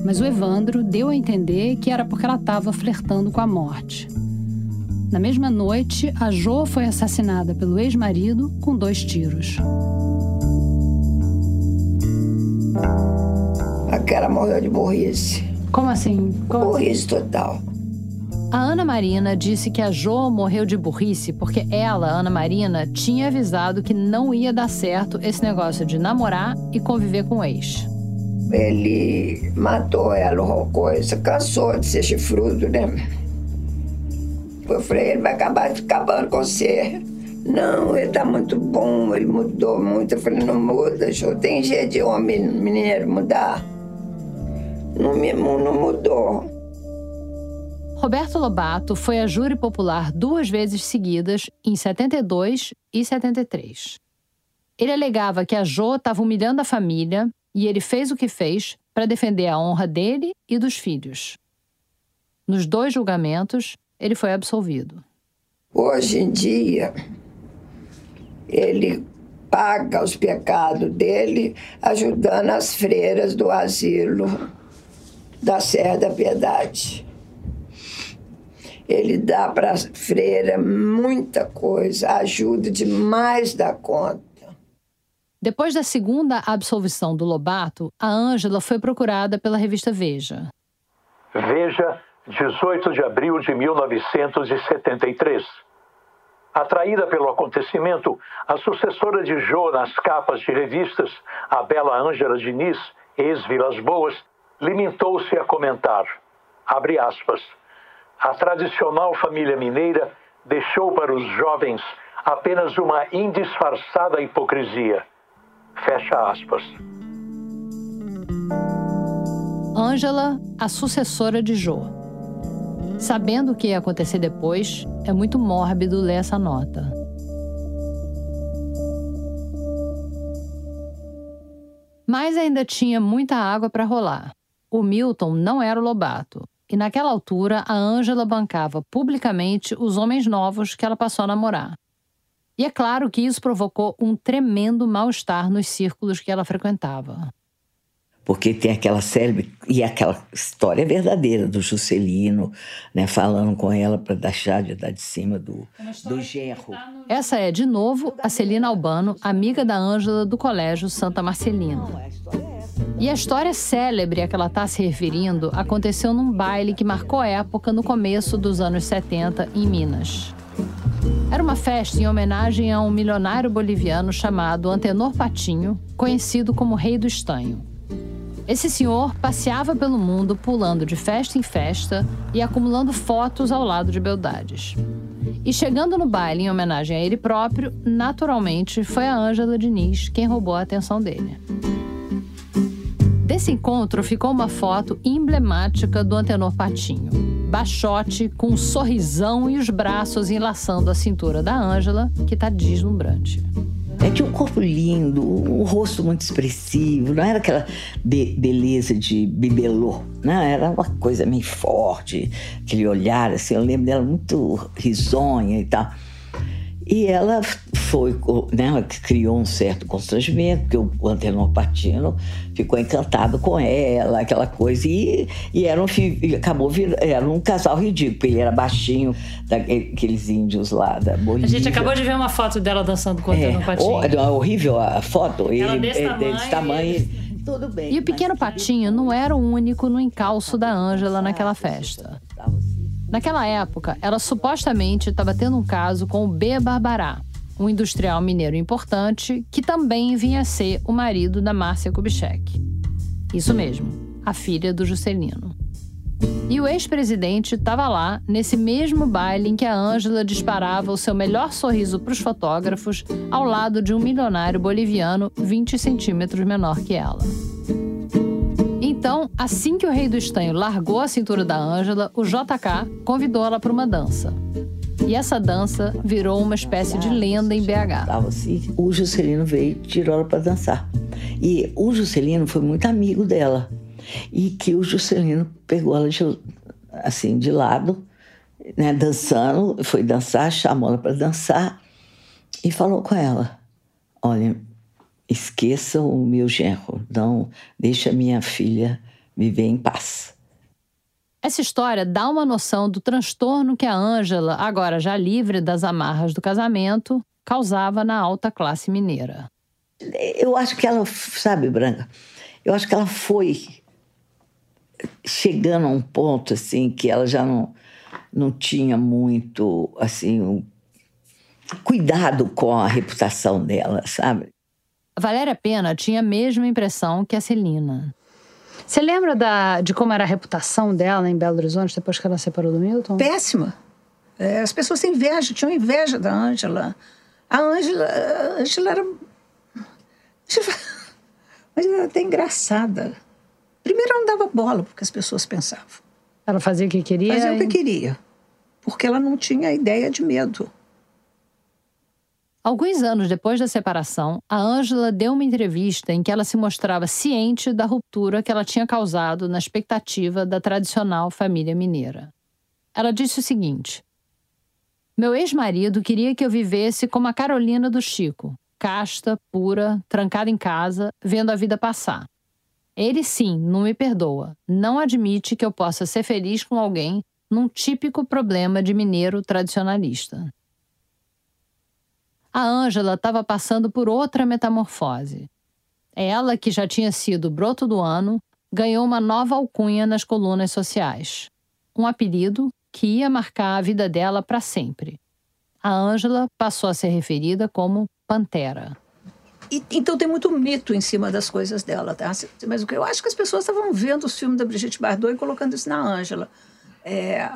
mas o Evandro deu a entender que era porque ela estava flertando com a morte. Na mesma noite, a Jo foi assassinada pelo ex-marido com dois tiros. Aquela morreu de burrice. Como assim? Como burrice total. A Ana Marina disse que a Jo morreu de burrice porque ela, Ana Marina, tinha avisado que não ia dar certo esse negócio de namorar e conviver com o ex. Ele matou ela, ou coisa, cansou de ser chifrudo, né? Eu falei, ele vai acabar acabando com você. Não, ele tá muito bom, ele mudou muito. Eu falei, não muda, Jo. Tem jeito de homem mineiro mudar. Não, não mudou. Roberto Lobato foi a júri popular duas vezes seguidas, em 72 e 73. Ele alegava que a Jo estava humilhando a família e ele fez o que fez para defender a honra dele e dos filhos. Nos dois julgamentos, ele foi absolvido. Hoje em dia, ele paga os pecados dele ajudando as freiras do asilo da Serra da Piedade. Ele dá para a freira muita coisa, ajuda demais da conta. Depois da segunda absolvição do Lobato, a Ângela foi procurada pela revista Veja. Veja, 18 de abril de 1973. Atraída pelo acontecimento, a sucessora de Jô nas capas de revistas, a bela Ângela Diniz, ex-Vilas Boas, limitou-se a comentar, abre aspas, a tradicional família mineira deixou para os jovens apenas uma indisfarçada hipocrisia. Fecha aspas. Ângela, a sucessora de Jô. Sabendo o que ia acontecer depois, é muito mórbido ler essa nota. Mas ainda tinha muita água para rolar. O Milton não era o Lobato, e naquela altura a Ângela bancava publicamente os homens novos que ela passou a namorar. E é claro que isso provocou um tremendo mal-estar nos círculos que ela frequentava. Porque tem aquela célebre e aquela história verdadeira do Juscelino, né, falando com ela para deixar de dar de cima do, do genro. Essa é, de novo, a Celina Albano, amiga da Ângela do Colégio Santa Marcelina. E a história célebre a que ela está se referindo aconteceu num baile que marcou época no começo dos anos 70 em Minas. Era uma festa em homenagem a um milionário boliviano chamado Antenor Patinho, conhecido como Rei do Estanho. Esse senhor passeava pelo mundo pulando de festa em festa e acumulando fotos ao lado de beldades. E chegando no baile em homenagem a ele próprio, naturalmente foi a Ângela Diniz quem roubou a atenção dele. Desse encontro ficou uma foto emblemática do antenor Patinho. Baixote, com um sorrisão e os braços enlaçando a cintura da Ângela, que tá deslumbrante. É, tinha um corpo lindo, um rosto muito expressivo, não era aquela be beleza de bibelô, né? Era uma coisa meio forte, aquele olhar, assim, eu lembro dela muito risonha e tal. E ela foi, né, ela criou um certo constrangimento, porque o Antenor Patino ficou encantado com ela, aquela coisa, e, e era um, acabou vir, era um casal ridículo, ele era baixinho, daqueles índios lá da Bolívia. A gente acabou de ver uma foto dela dançando com o Antenor é, Patino. É horrível a foto, ela ele, desse, é, tamanho, desse tamanho. Tudo bem. E o pequeno Patinho não era o único no encalço da Ângela naquela festa. Naquela época, ela supostamente estava tendo um caso com o B. Barbará, um industrial mineiro importante que também vinha a ser o marido da Márcia Kubitschek. Isso mesmo, a filha do Juscelino. E o ex-presidente estava lá, nesse mesmo baile em que a Ângela disparava o seu melhor sorriso para os fotógrafos, ao lado de um milionário boliviano 20 centímetros menor que ela. Então, assim que o rei do estanho largou a cintura da Ângela, o JK convidou ela para uma dança. E essa dança virou uma espécie de lenda em BH. O Juscelino veio e tirou ela para dançar. E o Juscelino foi muito amigo dela. E que o Juscelino pegou ela de, assim de lado, né, dançando, foi dançar, chamou ela para dançar e falou com ela: Olha, esqueça o meu genro, não deixa minha filha viver em paz. Essa história dá uma noção do transtorno que a Ângela, agora já livre das amarras do casamento, causava na alta classe mineira. Eu acho que ela, sabe, Branca, eu acho que ela foi chegando a um ponto assim que ela já não, não tinha muito assim um cuidado com a reputação dela, sabe? Valéria Pena tinha a mesma impressão que a Celina. Você lembra da, de como era a reputação dela em Belo Horizonte depois que ela separou do Milton? Péssima. É, as pessoas têm inveja, tinham inveja da Ângela. A Ângela, a Ângela era. Mas era até engraçada. Primeiro, ela não dava bola porque as pessoas pensavam. Ela fazia o que queria? Fazia e... o que queria. Porque ela não tinha ideia de medo. Alguns anos depois da separação, a Ângela deu uma entrevista em que ela se mostrava ciente da ruptura que ela tinha causado na expectativa da tradicional família mineira. Ela disse o seguinte: Meu ex-marido queria que eu vivesse como a Carolina do Chico, casta, pura, trancada em casa, vendo a vida passar. Ele sim não me perdoa, não admite que eu possa ser feliz com alguém num típico problema de mineiro tradicionalista a Ângela estava passando por outra metamorfose. Ela, que já tinha sido broto do ano, ganhou uma nova alcunha nas colunas sociais. Um apelido que ia marcar a vida dela para sempre. A Ângela passou a ser referida como Pantera. E, então tem muito mito em cima das coisas dela, tá? Mas o que eu acho que as pessoas estavam vendo os filmes da Brigitte Bardot e colocando isso na Ângela. É,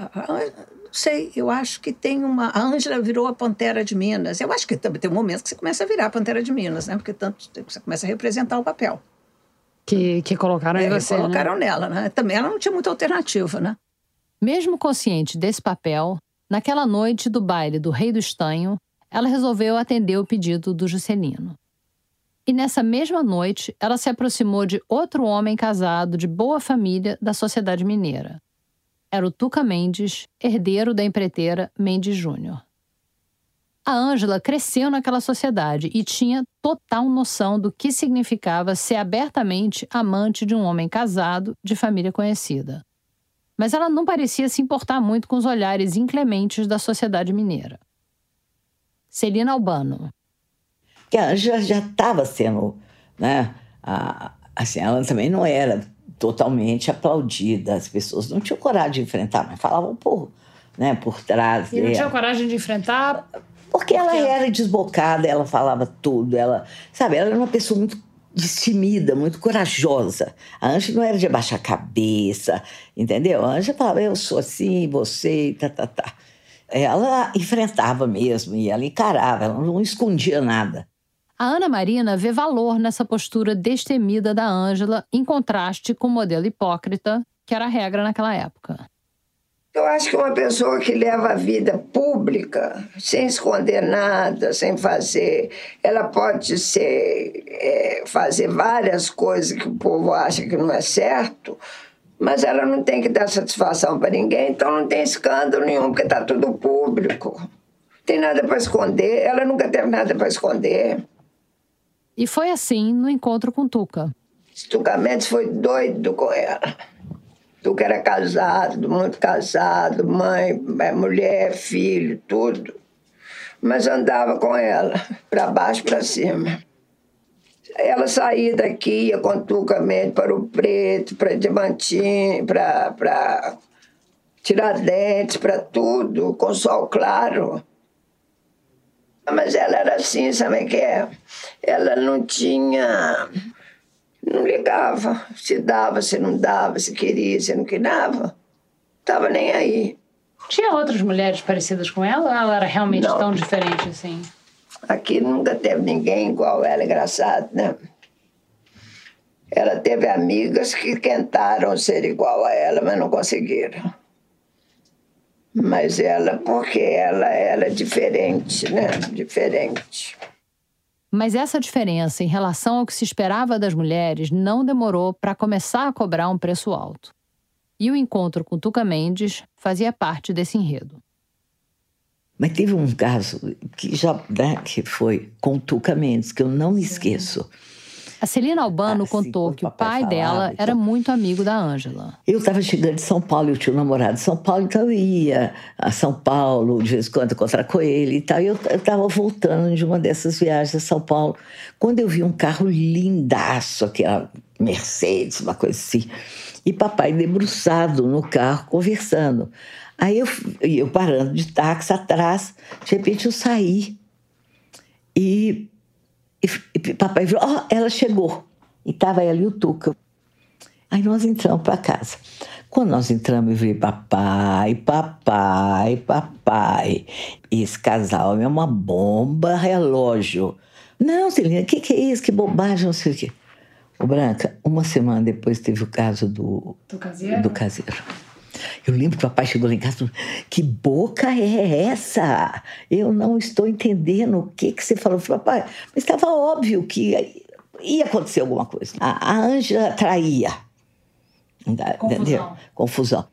sei, eu acho que tem uma. A Ângela virou a Pantera de Minas. Eu acho que também tem um momento que você começa a virar a Pantera de Minas, né? Porque tanto você começa a representar o papel. Que, que colocaram é, em você. Que colocaram né? nela, né? Também ela não tinha muita alternativa, né? Mesmo consciente desse papel, naquela noite do baile do Rei do Estanho, ela resolveu atender o pedido do Juscelino. E nessa mesma noite, ela se aproximou de outro homem casado de boa família da sociedade mineira, era o Tuca Mendes, herdeiro da empreiteira Mendes Júnior. A Ângela cresceu naquela sociedade e tinha total noção do que significava ser abertamente amante de um homem casado de família conhecida. Mas ela não parecia se importar muito com os olhares inclementes da sociedade mineira. Celina Albano. Que a Ângela já estava sendo, né? A, assim, ela também não era totalmente aplaudida. As pessoas não tinham coragem de enfrentar, mas falavam por, né, por trás. E não tinham coragem de enfrentar? Porque ela era desbocada, ela falava tudo, ela, sabe, ela era uma pessoa muito destemida, muito corajosa. A Ângela não era de abaixar a cabeça, entendeu? A Ângela falava, eu sou assim, você, tá, tá, tá. Ela enfrentava mesmo, e ela encarava, ela não escondia nada. A Ana Marina vê valor nessa postura destemida da Ângela, em contraste com o modelo hipócrita, que era a regra naquela época. Eu acho que uma pessoa que leva a vida pública, sem esconder nada, sem fazer, ela pode ser, é, fazer várias coisas que o povo acha que não é certo, mas ela não tem que dar satisfação para ninguém, então não tem escândalo nenhum, porque está tudo público. Não tem nada para esconder, ela nunca teve nada para esconder. E foi assim no encontro com Tuca. Tuca Mendes foi doido com ela. Tuca era casado, muito casado, mãe, é, mulher, filho, tudo. Mas andava com ela, para baixo, para cima. Ela saía daqui, ia com Tuca Mendes para o Preto, para Diamantinho, para Tiradentes, para tudo, com sol claro. Mas ela era assim, sabe o que é? Ela não tinha. Não ligava. Se dava, se não dava, se queria, se não queria. Tava nem aí. Tinha outras mulheres parecidas com ela ou ela era realmente não. tão diferente assim? Aqui nunca teve ninguém igual ela, engraçado, né? Ela teve amigas que tentaram ser igual a ela, mas não conseguiram. Mas ela, porque ela era diferente, né? Diferente. Mas essa diferença em relação ao que se esperava das mulheres não demorou para começar a cobrar um preço alto. E o encontro com Tuca Mendes fazia parte desse enredo. Mas teve um caso que já né, que foi com Tuca Mendes, que eu não me esqueço. A Celina Albano ah, contou que o pai dela era muito amigo da Ângela. Eu estava chegando de São Paulo, eu tinha um namorado de São Paulo, então eu ia a São Paulo de vez em quando encontrar com ele e tal. E eu estava voltando de uma dessas viagens a São Paulo, quando eu vi um carro lindaço, aquela Mercedes, uma coisa assim. E papai debruçado no carro, conversando. Aí eu, eu parando de táxi atrás, de repente eu saí. E e, e papai falou: Ó, oh, ela chegou. E estava ela e o Tuca. Aí nós entramos para casa. Quando nós entramos, eu falei: papai, papai, papai. Esse casal é uma bomba relógio. Não, Celina, o que, que é isso? Que bobagem, não sei o quê. Branca, uma semana depois teve o caso do, do caseiro. Do caseiro. Eu lembro que o papai chegou lá em casa e falou: Que boca é essa? Eu não estou entendendo o que, que você falou. Eu falei, papai, mas estava óbvio que ia acontecer alguma coisa. A, Ângela traía. Confusão. Confusão.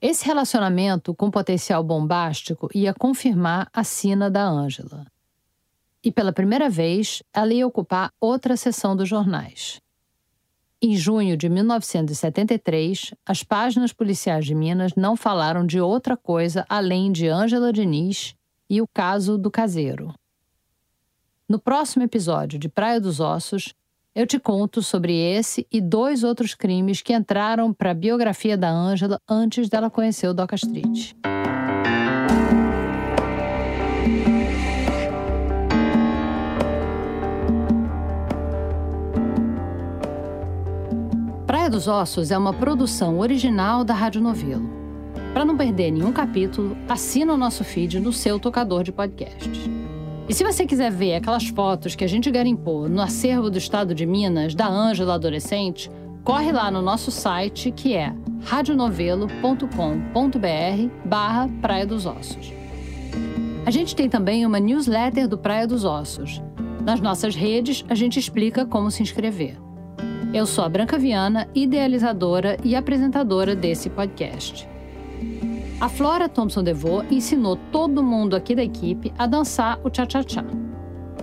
Esse relacionamento com potencial bombástico ia confirmar a sina da Ângela. E pela primeira vez, ela ia ocupar outra seção dos jornais. Em junho de 1973, as páginas policiais de Minas não falaram de outra coisa além de Ângela Diniz e o caso do caseiro. No próximo episódio de Praia dos Ossos, eu te conto sobre esse e dois outros crimes que entraram para a biografia da Ângela antes dela conhecer o Doca Street. Praia dos Ossos é uma produção original da Rádio Novelo. Para não perder nenhum capítulo, assina o nosso feed no seu tocador de podcast. E se você quiser ver aquelas fotos que a gente garimpou no acervo do estado de Minas da Ângela Adolescente, corre lá no nosso site que é radionovelo.com.br barra Praia dos Ossos. A gente tem também uma newsletter do Praia dos Ossos. Nas nossas redes, a gente explica como se inscrever. Eu sou a Branca Viana, idealizadora e apresentadora desse podcast. A Flora Thompson DeVoe ensinou todo mundo aqui da equipe a dançar o cha-cha-cha.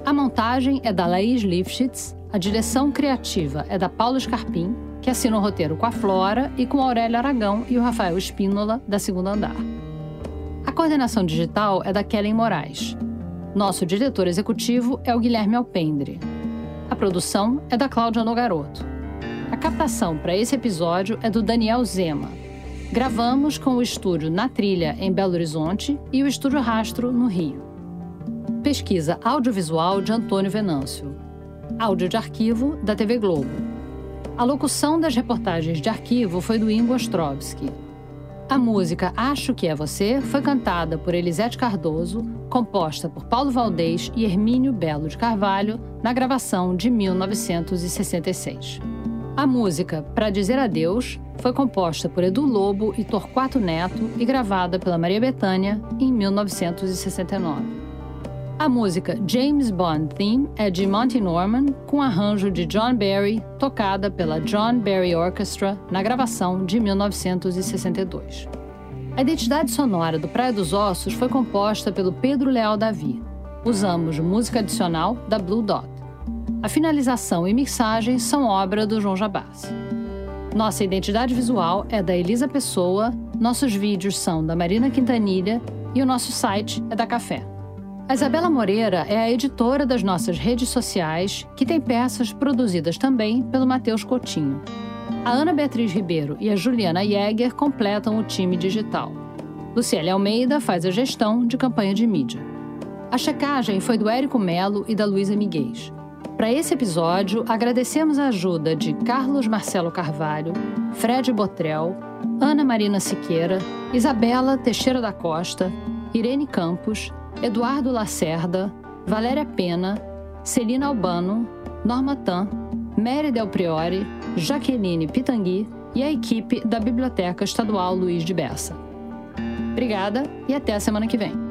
A montagem é da Laís Lifshitz, a direção criativa é da Paula Scarpim, que assina o roteiro com a Flora e com o Aurélio Aragão e o Rafael Espínola, da Segunda Andar. A coordenação digital é da Kellen Moraes. Nosso diretor executivo é o Guilherme Alpendre. A produção é da Cláudia Nogaroto. A captação para esse episódio é do Daniel Zema. Gravamos com o estúdio Na Trilha, em Belo Horizonte, e o estúdio Rastro, no Rio. Pesquisa audiovisual de Antônio Venâncio. Áudio de arquivo da TV Globo. A locução das reportagens de arquivo foi do Ingo Ostrovsky. A música Acho Que É Você foi cantada por Elisete Cardoso, composta por Paulo Valdez e Hermínio Belo de Carvalho, na gravação de 1966. A música Pra Dizer Adeus foi composta por Edu Lobo e Torquato Neto e gravada pela Maria Bethânia em 1969. A música James Bond Theme é de Monty Norman, com arranjo de John Barry, tocada pela John Barry Orchestra na gravação de 1962. A identidade sonora do Praia dos Ossos foi composta pelo Pedro Leal Davi. Usamos música adicional da Blue Dot. A finalização e mixagem são obra do João Jabassi. Nossa identidade visual é da Elisa Pessoa, nossos vídeos são da Marina Quintanilha e o nosso site é da Café. A Isabela Moreira é a editora das nossas redes sociais, que tem peças produzidas também pelo Matheus Coutinho. A Ana Beatriz Ribeiro e a Juliana Jäger completam o time digital. Luciele Almeida faz a gestão de campanha de mídia. A checagem foi do Érico Melo e da Luísa Miguel. Para esse episódio, agradecemos a ajuda de Carlos Marcelo Carvalho, Fred Botrel, Ana Marina Siqueira, Isabela Teixeira da Costa, Irene Campos, Eduardo Lacerda, Valéria Pena, Celina Albano, Norma Tan, Mary Del Priori, Jaqueline Pitangui e a equipe da Biblioteca Estadual Luiz de Bessa. Obrigada e até a semana que vem.